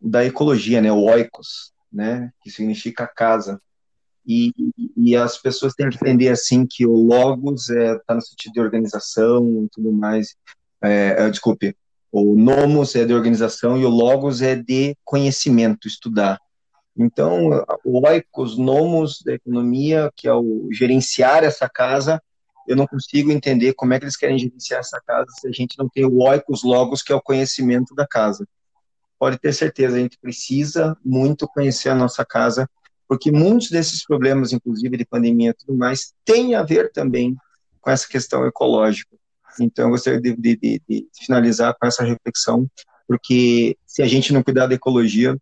da ecologia, né? O oikos, né? Que significa casa. E, e as pessoas têm que entender assim que o logos está é, tá no sentido de organização e tudo mais. É, é, desculpe, o nomos é de organização e o logos é de conhecimento, estudar. Então, o oikos, nomos da economia, que é o gerenciar essa casa, eu não consigo entender como é que eles querem gerenciar essa casa se a gente não tem o oikos logos, que é o conhecimento da casa. Pode ter certeza, a gente precisa muito conhecer a nossa casa porque muitos desses problemas, inclusive de pandemia e tudo mais, têm a ver também com essa questão ecológica. Então, eu gostaria de, de, de, de finalizar com essa reflexão, porque se a gente não cuidar da ecologia,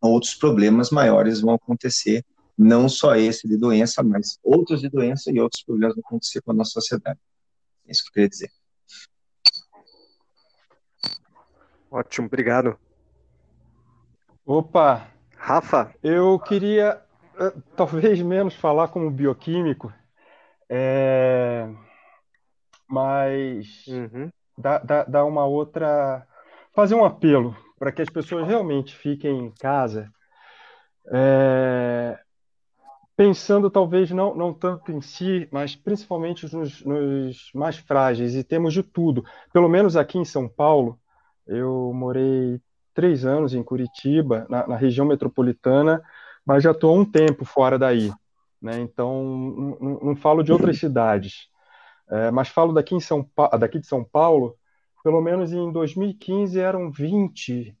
outros problemas maiores vão acontecer, não só esse de doença, mas outros de doença e outros problemas vão acontecer com a nossa sociedade. É isso que eu queria dizer. Ótimo, obrigado. Opa, Rafa? Eu queria, eh, talvez menos falar como bioquímico, é... mas uhum. dar, dar, dar uma outra. fazer um apelo para que as pessoas realmente fiquem em casa, é... pensando talvez não, não tanto em si, mas principalmente nos, nos mais frágeis, e temos de tudo. Pelo menos aqui em São Paulo, eu morei três anos em Curitiba, na, na região metropolitana, mas já estou há um tempo fora daí. Né? Então, não, não, falo de outras cidades, é, mas falo daqui, em São daqui de São Paulo, pelo menos em 2015 eram 20,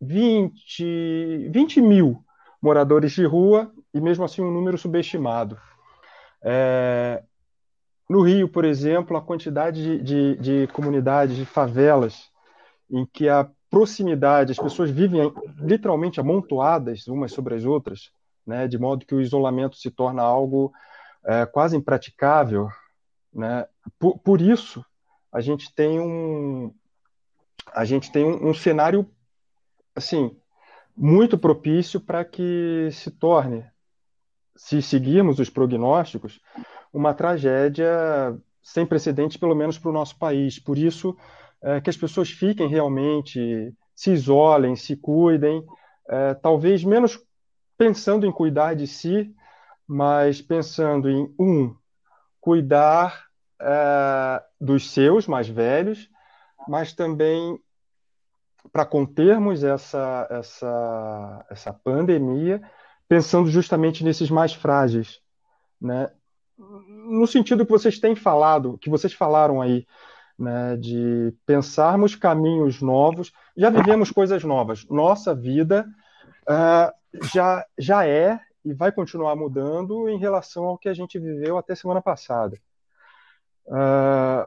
20, 20 mil moradores de rua, e mesmo assim um número subestimado. É, no Rio, por exemplo, a quantidade de, de, de comunidades, de favelas, em que a proximidade, as pessoas vivem literalmente amontoadas umas sobre as outras, né, de modo que o isolamento se torna algo é, quase impraticável. Né? Por, por, isso, a gente tem um, a gente tem um, um cenário assim muito propício para que se torne, se seguirmos os prognósticos, uma tragédia sem precedentes, pelo menos para o nosso país. Por isso, é, que as pessoas fiquem realmente, se isolem, se cuidem, é, talvez menos pensando em cuidar de si, mas pensando em, um, cuidar é, dos seus mais velhos, mas também para contermos essa, essa, essa pandemia, pensando justamente nesses mais frágeis, né? No sentido que vocês têm falado, que vocês falaram aí, né, de pensarmos caminhos novos. Já vivemos coisas novas. Nossa vida uh, já, já é e vai continuar mudando em relação ao que a gente viveu até semana passada. Uh,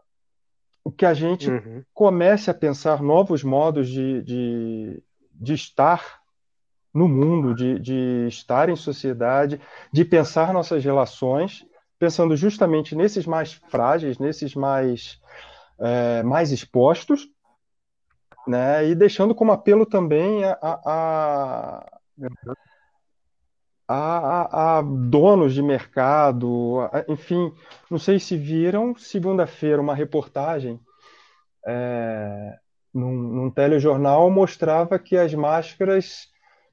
o que a gente uhum. comece a pensar novos modos de, de, de estar no mundo, de, de estar em sociedade, de pensar nossas relações, pensando justamente nesses mais frágeis, nesses mais é, mais expostos, né? E deixando como apelo também a, a, a, a, donos de mercado, enfim, não sei se viram, segunda-feira, uma reportagem é, num, num telejornal mostrava que as máscaras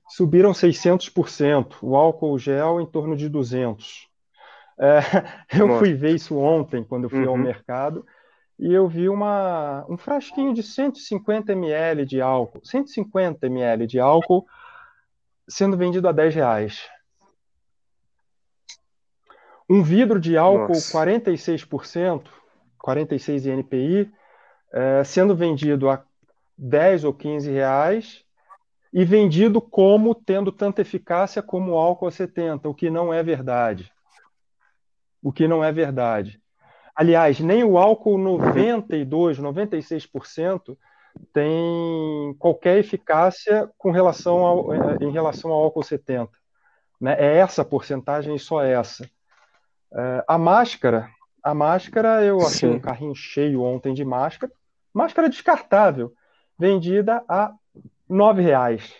subiram 600%, o álcool gel em torno de 200%. É, eu Nossa. fui ver isso ontem, quando eu fui uhum. ao mercado, e eu vi uma, um frasquinho de 150 ml de álcool, 150 ml de álcool sendo vendido a 10 reais. Um vidro de álcool Nossa. 46%, 46 NPI, é, sendo vendido a 10 ou 15 reais e vendido como tendo tanta eficácia como o álcool a 70, o que não é verdade. O que não é verdade. Aliás, nem o álcool 92, 96% tem qualquer eficácia com relação ao, é, em relação ao álcool 70. Né? É essa porcentagem e só essa. É, a máscara, a máscara, eu achei Sim. um carrinho cheio ontem de máscara, máscara descartável, vendida a nove reais.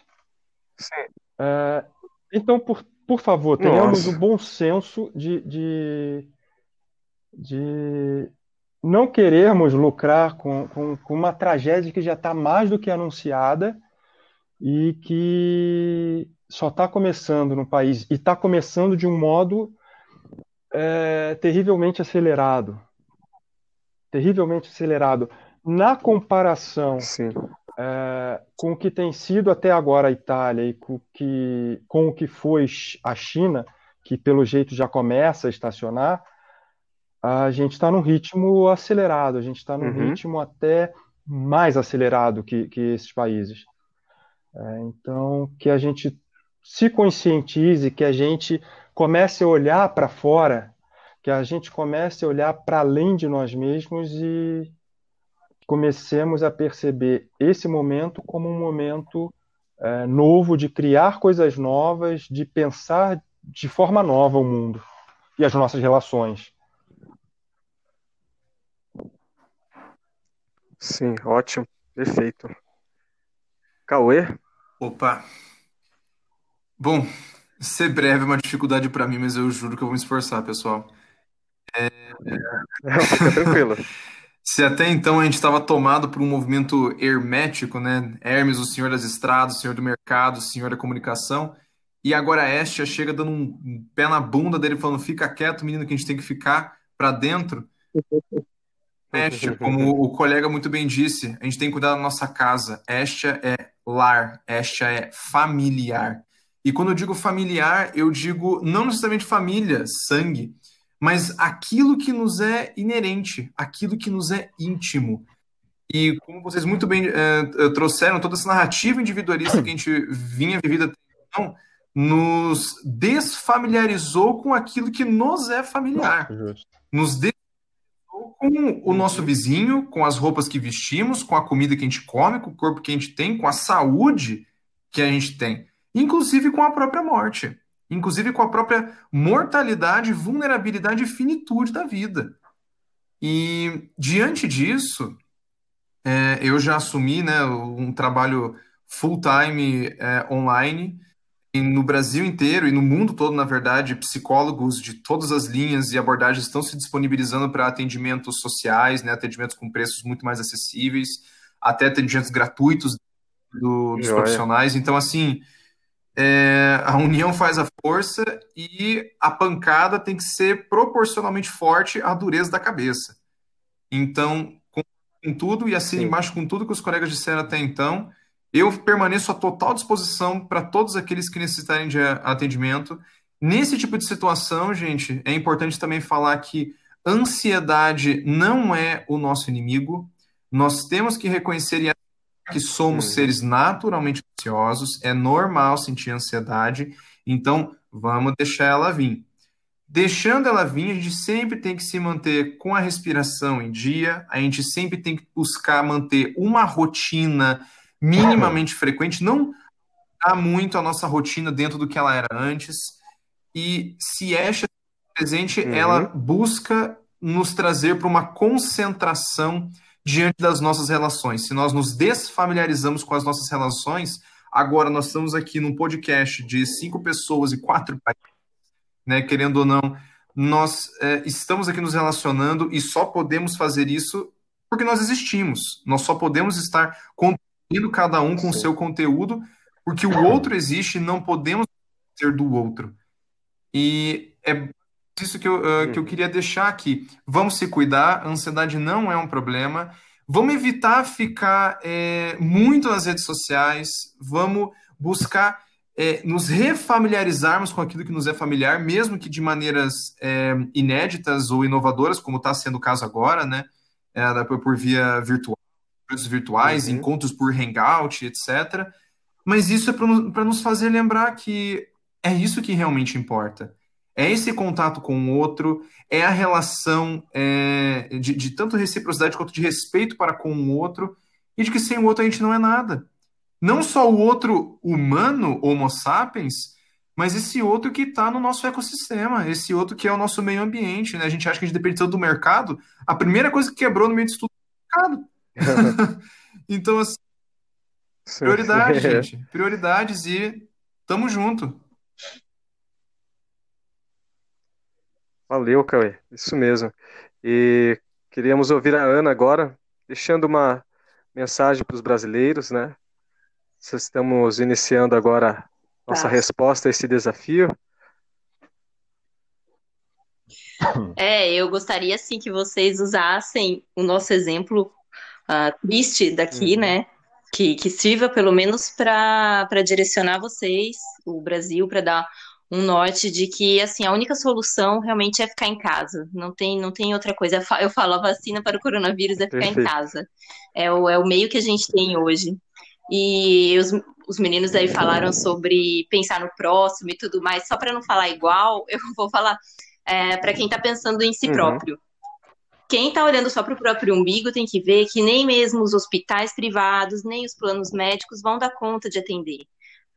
É, então, por, por favor, tenhamos Nossa. o bom senso de, de, de não querermos lucrar com, com, com uma tragédia que já está mais do que anunciada e que só está começando no país e está começando de um modo é, terrivelmente acelerado. Terrivelmente acelerado. Na comparação é, com o que tem sido até agora a Itália e com que, com o que foi a China, que pelo jeito já começa a estacionar, a gente está num ritmo acelerado, a gente está num uhum. ritmo até mais acelerado que, que esses países. É, então, que a gente se conscientize, que a gente comece a olhar para fora, que a gente comece a olhar para além de nós mesmos e comecemos a perceber esse momento como um momento é, novo de criar coisas novas, de pensar de forma nova o mundo e as nossas relações. Sim, ótimo, perfeito. Cauê? Opa. Bom, Ser breve é uma dificuldade para mim, mas eu juro que eu vou me esforçar, pessoal. É... Fica tranquilo. Se até então a gente estava tomado por um movimento hermético, né? Hermes, o senhor das estradas, o senhor do mercado, o senhor da comunicação, e agora a Estia chega dando um pé na bunda dele, falando: fica quieto, menino, que a gente tem que ficar para dentro. Estia, como o colega muito bem disse, a gente tem que cuidar da nossa casa. Estia é lar, Estia é familiar. E quando eu digo familiar, eu digo não necessariamente família, sangue, mas aquilo que nos é inerente, aquilo que nos é íntimo. E como vocês muito bem uh, trouxeram, toda essa narrativa individualista que a gente vinha vivida até então, nos desfamiliarizou com aquilo que nos é familiar. Nos com o nosso vizinho, com as roupas que vestimos, com a comida que a gente come, com o corpo que a gente tem, com a saúde que a gente tem inclusive com a própria morte, inclusive com a própria mortalidade, vulnerabilidade e finitude da vida. E diante disso, é, eu já assumi né, um trabalho full-time é, online. No Brasil inteiro e no mundo todo, na verdade, psicólogos de todas as linhas e abordagens estão se disponibilizando para atendimentos sociais, né, atendimentos com preços muito mais acessíveis, até atendimentos gratuitos do, dos profissionais. Então, assim, é, a união faz a força e a pancada tem que ser proporcionalmente forte à dureza da cabeça. Então, com, com tudo, e assim embaixo com tudo que os colegas disseram até então, eu permaneço à total disposição para todos aqueles que necessitarem de atendimento. Nesse tipo de situação, gente, é importante também falar que ansiedade não é o nosso inimigo. Nós temos que reconhecer que somos seres naturalmente ansiosos, é normal sentir ansiedade, então vamos deixar ela vir. Deixando ela vir, a gente sempre tem que se manter com a respiração em dia, a gente sempre tem que buscar manter uma rotina minimamente frequente, não há muito a nossa rotina dentro do que ela era antes. E se esta presente, uhum. ela busca nos trazer para uma concentração diante das nossas relações. Se nós nos desfamiliarizamos com as nossas relações, Agora, nós estamos aqui num podcast de cinco pessoas e quatro países, né? Querendo ou não, nós é, estamos aqui nos relacionando e só podemos fazer isso porque nós existimos. Nós só podemos estar contribuindo cada um com o seu conteúdo porque o outro existe e não podemos ser do outro. E é isso que eu, uh, que eu queria deixar aqui. Vamos se cuidar, a ansiedade não é um problema. Vamos evitar ficar é, muito nas redes sociais, vamos buscar é, nos refamiliarizarmos com aquilo que nos é familiar, mesmo que de maneiras é, inéditas ou inovadoras, como está sendo o caso agora, né? É, por via virtual, virtuais, uhum. encontros por hangout, etc. Mas isso é para nos fazer lembrar que é isso que realmente importa. É esse contato com o outro, é a relação é, de, de tanto reciprocidade quanto de respeito para com o outro, e de que sem o outro a gente não é nada não só o outro humano, Homo sapiens, mas esse outro que está no nosso ecossistema, esse outro que é o nosso meio ambiente. Né? A gente acha que a gente depende tanto do mercado. A primeira coisa que quebrou no meio disso tudo é o mercado. então, assim, prioridades, gente. Prioridades e tamo junto. Valeu, Cauê. Isso mesmo. E queríamos ouvir a Ana agora, deixando uma mensagem para os brasileiros, né? Estamos iniciando agora nossa tá. resposta a esse desafio. É, eu gostaria sim que vocês usassem o nosso exemplo uh, triste daqui, uhum. né? Que, que sirva pelo menos para direcionar vocês, o Brasil, para dar um norte de que assim a única solução realmente é ficar em casa. Não tem, não tem outra coisa. Eu falo a vacina para o coronavírus é ficar Perfeito. em casa. É o, é o meio que a gente tem hoje. E os, os meninos aí falaram sobre pensar no próximo e tudo mais. Só para não falar igual, eu vou falar é, para quem está pensando em si uhum. próprio. Quem está olhando só para o próprio umbigo tem que ver que nem mesmo os hospitais privados, nem os planos médicos vão dar conta de atender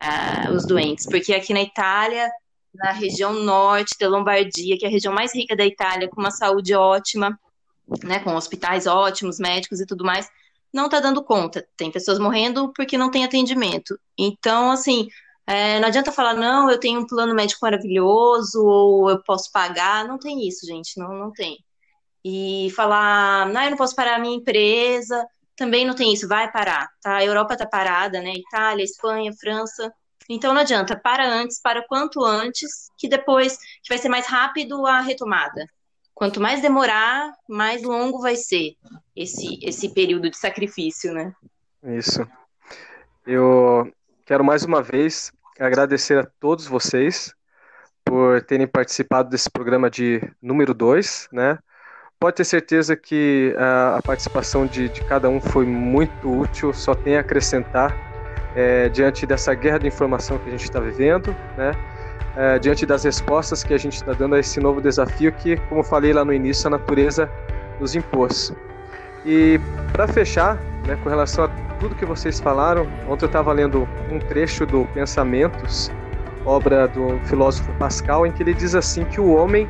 uh, os doentes. Porque aqui na Itália, na região norte da Lombardia, que é a região mais rica da Itália, com uma saúde ótima, né, com hospitais ótimos, médicos e tudo mais, não está dando conta. Tem pessoas morrendo porque não tem atendimento. Então, assim, é, não adianta falar, não, eu tenho um plano médico maravilhoso, ou eu posso pagar. Não tem isso, gente, não, não tem. E falar, não, eu não posso parar a minha empresa, também não tem isso, vai parar, tá? A Europa tá parada, né? Itália, Espanha, França. Então não adianta, para antes, para quanto antes, que depois que vai ser mais rápido a retomada. Quanto mais demorar, mais longo vai ser esse, esse período de sacrifício, né? Isso. Eu quero mais uma vez agradecer a todos vocês por terem participado desse programa de número 2, né? Pode ter certeza que a, a participação de, de, cada um foi muito útil, só tem a acrescentar é, diante dessa guerra de informação que a gente está vivendo, né? É, diante das respostas que a gente está dando a esse novo desafio que, como falei lá no início, a natureza nos impôs. E para fechar, né, com relação a tudo que vocês falaram, ontem eu estava lendo um trecho do Pensamentos, obra do filósofo Pascal, em que ele diz assim que o homem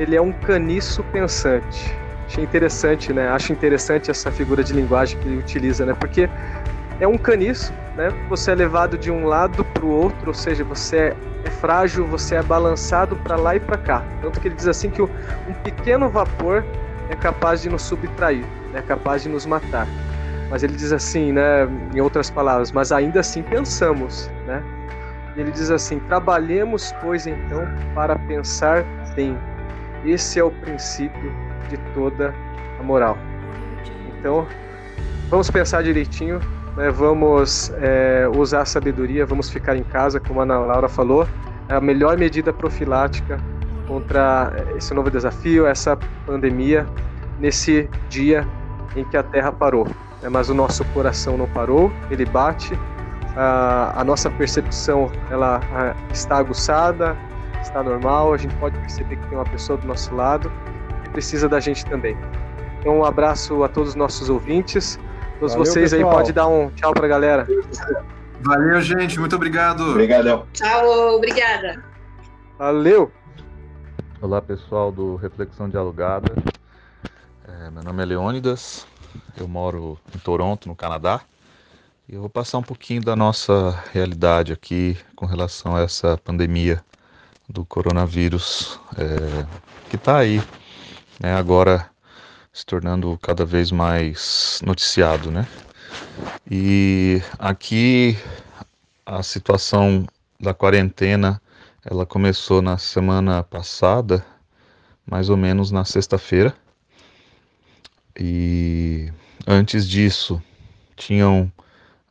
ele é um caniço pensante. Achei interessante, né? Acho interessante essa figura de linguagem que ele utiliza, né? Porque é um caniço, né? Você é levado de um lado para o outro, ou seja, você é, é frágil, você é balançado para lá e para cá. Tanto que ele diz assim que um pequeno vapor é capaz de nos subtrair é capaz de nos matar. Mas ele diz assim, né, em outras palavras, mas ainda assim pensamos, né? Ele diz assim: trabalhemos, pois então, para pensar bem. Esse é o princípio de toda a moral. Então, vamos pensar direitinho, né? vamos é, usar a sabedoria, vamos ficar em casa, como a Ana Laura falou, é a melhor medida profilática contra esse novo desafio, essa pandemia, nesse dia em que a Terra parou. Né? Mas o nosso coração não parou, ele bate, a, a nossa percepção ela está aguçada, está normal, a gente pode perceber que tem uma pessoa do nosso lado que precisa da gente também. Então, um abraço a todos os nossos ouvintes. Todos Valeu, vocês pessoal. aí, pode dar um tchau para a galera. Valeu, gente. Muito obrigado. Obrigadão. Tchau, obrigada. Valeu. Olá, pessoal do Reflexão Dialogada. É, meu nome é Leônidas, eu moro em Toronto, no Canadá, E eu vou passar um pouquinho da nossa realidade aqui com relação a essa pandemia do coronavírus é, que está aí, né, agora se tornando cada vez mais noticiado, né? E aqui a situação da quarentena, ela começou na semana passada, mais ou menos na sexta-feira. E antes disso, tinham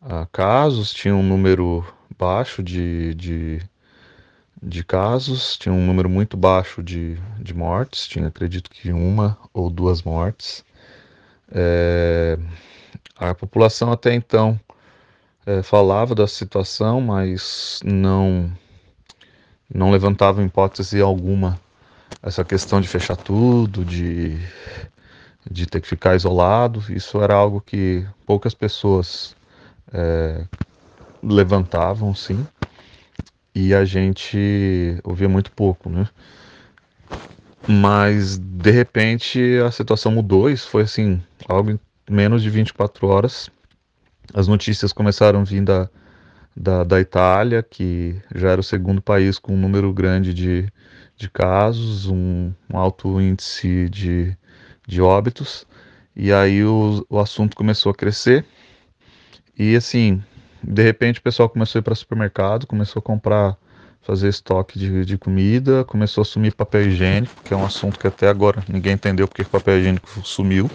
uh, casos, tinha um número baixo de, de, de, casos, tinha um número muito baixo de, de mortes, tinha acredito que uma ou duas mortes. É, a população até então é, falava da situação, mas não não levantava hipótese alguma essa questão de fechar tudo, de, de ter que ficar isolado. Isso era algo que poucas pessoas é, levantavam, sim, e a gente ouvia muito pouco, né? Mas de repente a situação mudou, isso foi assim, algo em menos de 24 horas. As notícias começaram a vir da, da, da, Itália, que já era o segundo país com um número grande de, de casos, um, um alto índice de, de óbitos, e aí o, o assunto começou a crescer, e assim, de repente o pessoal começou a ir para supermercado, começou a comprar, fazer estoque de, de comida, começou a sumir papel higiênico, que é um assunto que até agora ninguém entendeu porque o papel higiênico sumiu.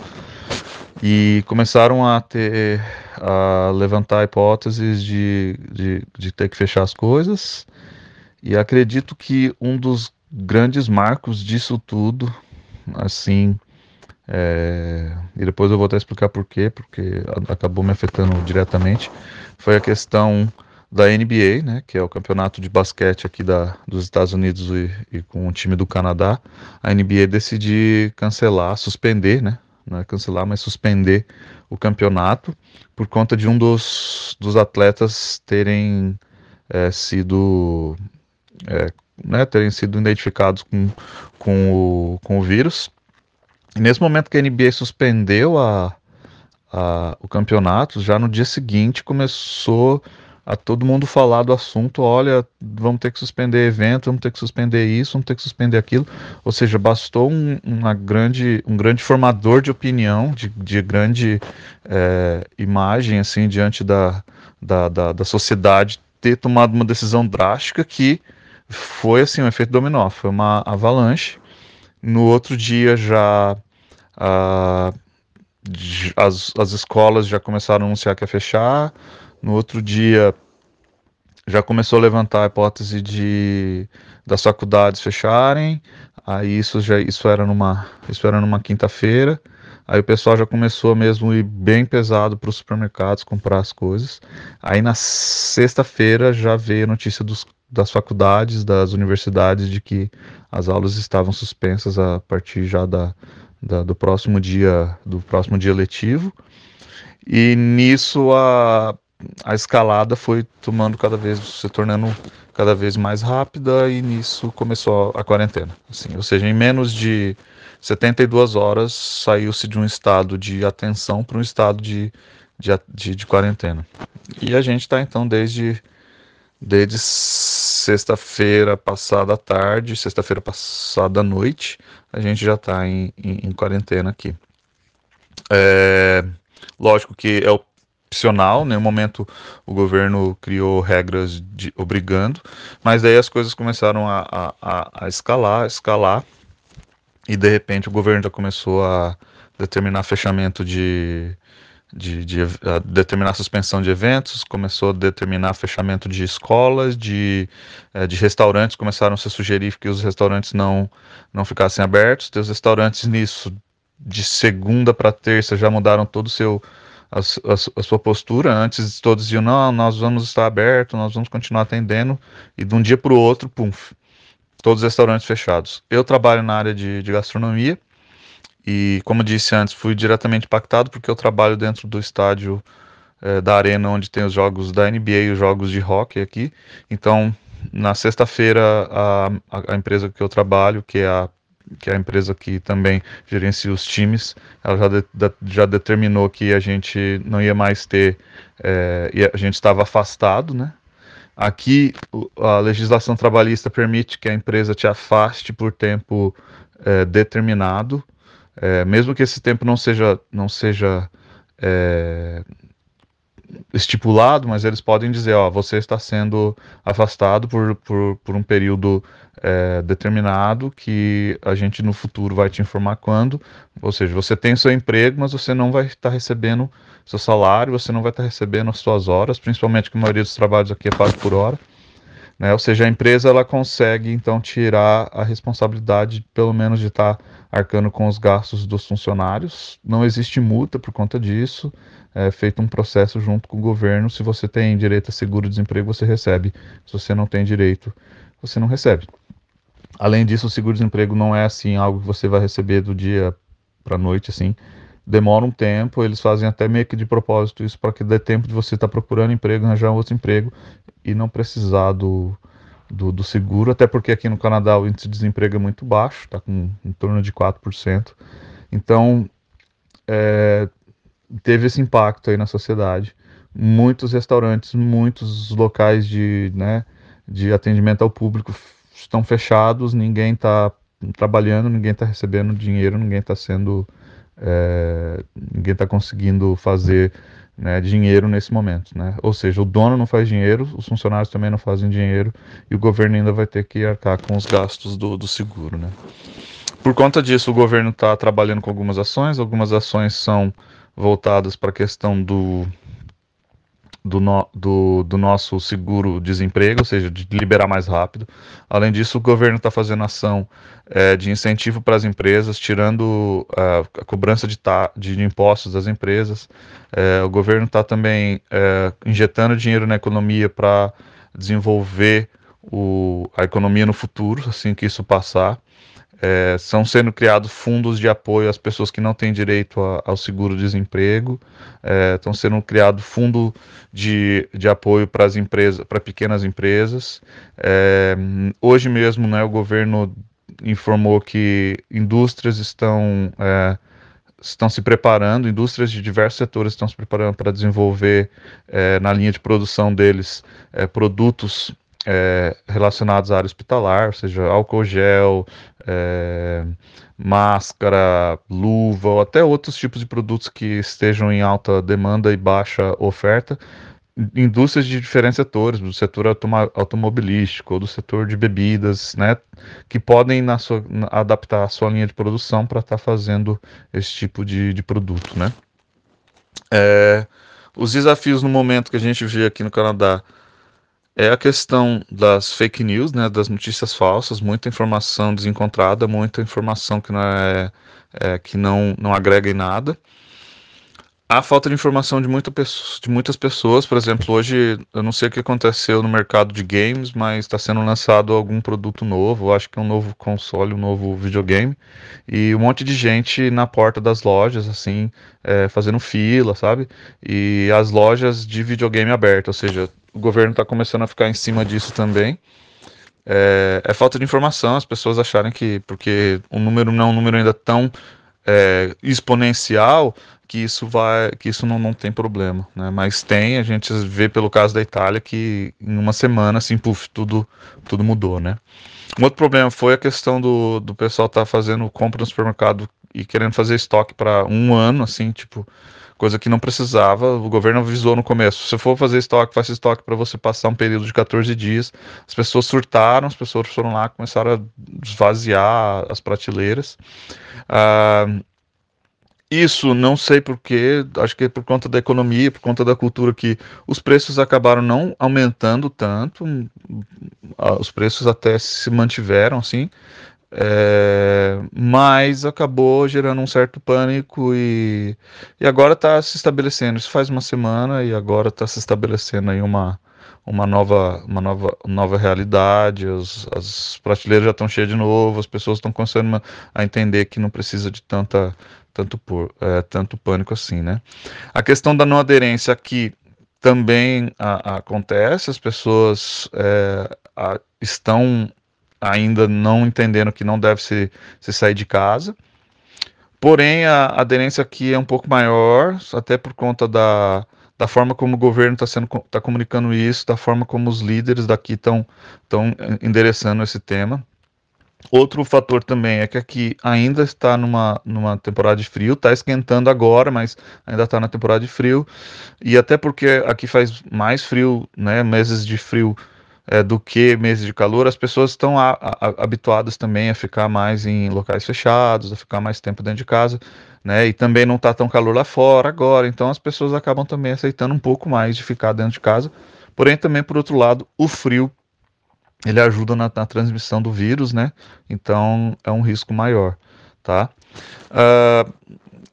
E começaram a ter a levantar hipóteses de, de, de ter que fechar as coisas. E acredito que um dos grandes marcos disso tudo assim é, e depois eu vou até explicar por quê porque acabou me afetando diretamente foi a questão da NBA, né, que é o campeonato de basquete aqui da, dos Estados Unidos e, e com o time do Canadá, a NBA decidiu cancelar, suspender, né, não é cancelar, mas suspender o campeonato por conta de um dos, dos atletas terem é, sido é, né, terem sido identificados com, com, o, com o vírus. Nesse momento que a NBA suspendeu a, a, o campeonato, já no dia seguinte começou a todo mundo falar do assunto, olha, vamos ter que suspender evento, vamos ter que suspender isso, vamos ter que suspender aquilo. Ou seja, bastou um, uma grande, um grande formador de opinião, de, de grande é, imagem, assim, diante da, da, da, da, sociedade, ter tomado uma decisão drástica que foi, assim, um efeito dominó, foi uma avalanche. No outro dia já... as, as escolas já começaram a anunciar que ia fechar, no outro dia já começou a levantar a hipótese de das faculdades fecharem. Aí isso já isso era numa isso era numa quinta-feira. Aí o pessoal já começou mesmo a ir bem pesado para os supermercados comprar as coisas. Aí na sexta-feira já veio a notícia dos, das faculdades, das universidades, de que as aulas estavam suspensas a partir já da, da do próximo dia do próximo dia letivo. E nisso a a escalada foi tomando cada vez, se tornando cada vez mais rápida e nisso começou a, quarentena. Assim, ou seja, em menos de 72 horas saiu-se de um estado de atenção para um estado de, de, de, de quarentena. E a gente está então desde, desde sexta-feira passada tarde, sexta-feira passada noite, a gente já está em, em, em, quarentena aqui. É, lógico que é opcional, né? No momento o governo criou regras de, obrigando, mas daí as coisas começaram a, a, a escalar, escalar, e de repente o governo já começou a determinar fechamento de, de, de determinar suspensão de eventos, começou a determinar fechamento de escolas, de, é, de restaurantes, começaram a se sugerir que os restaurantes não, não ficassem abertos. Os restaurantes nisso, de segunda para terça, já mudaram todo o seu a, a, a, sua postura. Antes todos diziam, não, nós vamos estar abertos, nós vamos continuar atendendo, e de um dia para o outro, pum, todos os restaurantes fechados. Eu trabalho na área de, de gastronomia, e como disse antes, fui diretamente impactado porque eu trabalho dentro do estádio é, da arena onde tem os jogos da NBA e os jogos de hockey aqui. Então, na sexta-feira, a, a, empresa que eu trabalho, que é a que é a empresa que também gerencia os times, ela já, de, já determinou que a gente não ia mais ter, é, a gente estava afastado, né? Aqui a legislação trabalhista permite que a empresa te afaste por tempo é, determinado, é, mesmo que esse tempo não seja, não seja é, estipulado, mas eles podem dizer, ó, você está sendo afastado por, por, por um período é, determinado que a gente no futuro vai te informar quando, ou seja, você tem seu emprego, mas você não vai estar recebendo seu salário, você não vai estar recebendo as suas horas, principalmente que a maioria dos trabalhos aqui é pago por hora, né? Ou seja, a empresa ela consegue então tirar a responsabilidade, pelo menos de estar arcando com os gastos dos funcionários. Não existe multa por conta disso. É feito um processo junto com o governo. Se você tem direito a seguro-desemprego, você recebe. Se você não tem direito, você não recebe. Além disso, o seguro-desemprego não é assim algo que você vai receber do dia para noite, assim. Demora um tempo, eles fazem até meio que de propósito isso para que dê tempo de você estar tá procurando emprego, arranjar outro emprego e não precisar do, do, do, seguro, até porque aqui no Canadá o índice de desemprego é muito baixo, está com em torno de 4%. Então, é, teve esse impacto aí na sociedade. Muitos restaurantes, muitos locais de, né, de atendimento ao público estão fechados, ninguém está trabalhando, ninguém está recebendo dinheiro, ninguém está sendo. É, ninguém está conseguindo fazer né, dinheiro nesse momento. Né? Ou seja, o dono não faz dinheiro, os funcionários também não fazem dinheiro e o governo ainda vai ter que arcar com os gastos do, do seguro. Né? Por conta disso, o governo está trabalhando com algumas ações, algumas ações são voltadas para a questão do do, no, do, do nosso seguro-desemprego, ou seja, de liberar mais rápido. Além disso, o governo está fazendo ação é, de incentivo para as empresas, tirando a, a cobrança de, ta, de, impostos das empresas. É, o governo está também é, injetando dinheiro na economia para desenvolver o, a economia no futuro, assim que isso passar. É, são sendo criados fundos de apoio às pessoas que não têm direito a, ao seguro-desemprego, é, estão sendo criado fundo de, de apoio para as empresas, para pequenas empresas. É, hoje mesmo, né, o governo informou que indústrias estão é, estão se preparando, indústrias de diversos setores estão se preparando para desenvolver é, na linha de produção deles é, produtos é, relacionados à área hospitalar, ou seja, álcool gel, é, máscara, luva, ou até outros tipos de produtos que estejam em alta demanda e baixa oferta, indústrias de diferentes setores, do setor automobilístico, ou do setor de bebidas, né, que podem na sua, adaptar a sua linha de produção para estar tá fazendo esse tipo de, de produto, né. É, os desafios no momento que a gente vê aqui no Canadá é a questão das fake news, né, das notícias falsas, muita informação desencontrada, muita informação que não, é, é, que não, não agrega em nada. A falta de informação de, muita de muitas pessoas, por exemplo, hoje eu não sei o que aconteceu no mercado de games, mas está sendo lançado algum produto novo, acho que é um novo console, um novo videogame, e um monte de gente na porta das lojas, assim, é, fazendo fila, sabe? E as lojas de videogame abertas, ou seja, o governo está começando a ficar em cima disso também. É, é, falta de informação, as pessoas acharem que, porque o número não é um número ainda tão é, exponencial, que isso vai, que isso não, não tem problema, né? Mas tem, a gente vê pelo caso da Itália que em uma semana, assim, puf, tudo, tudo mudou, né? Um outro problema foi a questão do, do pessoal estar tá fazendo compra no supermercado e querendo fazer estoque para um ano, assim, tipo, coisa que não precisava. O governo avisou no começo: se for fazer estoque, faça estoque para você passar um período de 14 dias. As pessoas surtaram, as pessoas foram lá, começaram a esvaziar as prateleiras. Ah, isso não sei porquê, acho que é por conta da economia, por conta da cultura que os preços acabaram não aumentando tanto, ah, os preços até se mantiveram assim, é, mas acabou gerando um certo pânico e, e agora está se estabelecendo. Isso faz uma semana e agora está se estabelecendo aí uma, uma nova, uma nova, nova realidade. As, as prateleiras já estão cheias de novo, as pessoas estão começando a entender que não precisa de tanta, tanto, por, é, tanto pânico assim, né? A questão da não aderência aqui também a, a, acontece, as pessoas é, a, estão ainda não entendendo que não deve se, se sair de casa. Porém, a aderência aqui é um pouco maior, até por conta da, da forma como o governo está sendo tá comunicando isso, da forma como os líderes daqui estão endereçando esse tema. Outro fator também é que aqui ainda está numa, numa temporada de frio, está esquentando agora, mas ainda está na temporada de frio, e até porque aqui faz mais frio, né, meses de frio é, do que meses de calor, as pessoas estão habituadas também a ficar mais em locais fechados, a ficar mais tempo dentro de casa, né? E também não está tão calor lá fora agora, então as pessoas acabam também aceitando um pouco mais de ficar dentro de casa. Porém, também por outro lado, o frio ele ajuda na, na transmissão do vírus, né? Então é um risco maior, tá? Uh,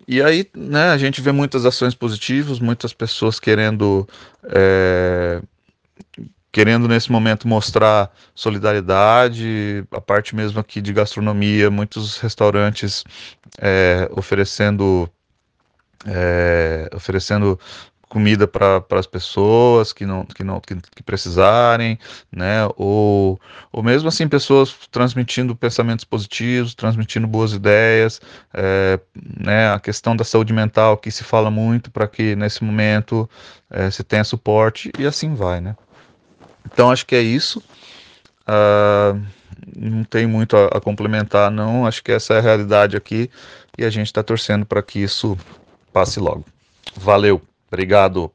e aí, né, a gente vê muitas ações positivas, muitas pessoas querendo é, querendo nesse momento mostrar solidariedade, a parte mesmo aqui de gastronomia, muitos restaurantes é, oferecendo é, oferecendo comida para as pessoas que não que não que, que, precisarem, né? Ou, ou mesmo assim pessoas transmitindo pensamentos positivos, transmitindo boas ideias, é, né? A questão da saúde mental que se fala muito para que nesse momento é, se tenha suporte e assim vai, né? Então acho que é isso. Uh, não tem muito a, a, complementar, não. Acho que essa é a realidade aqui e a gente está torcendo para que isso passe logo. Valeu, obrigado.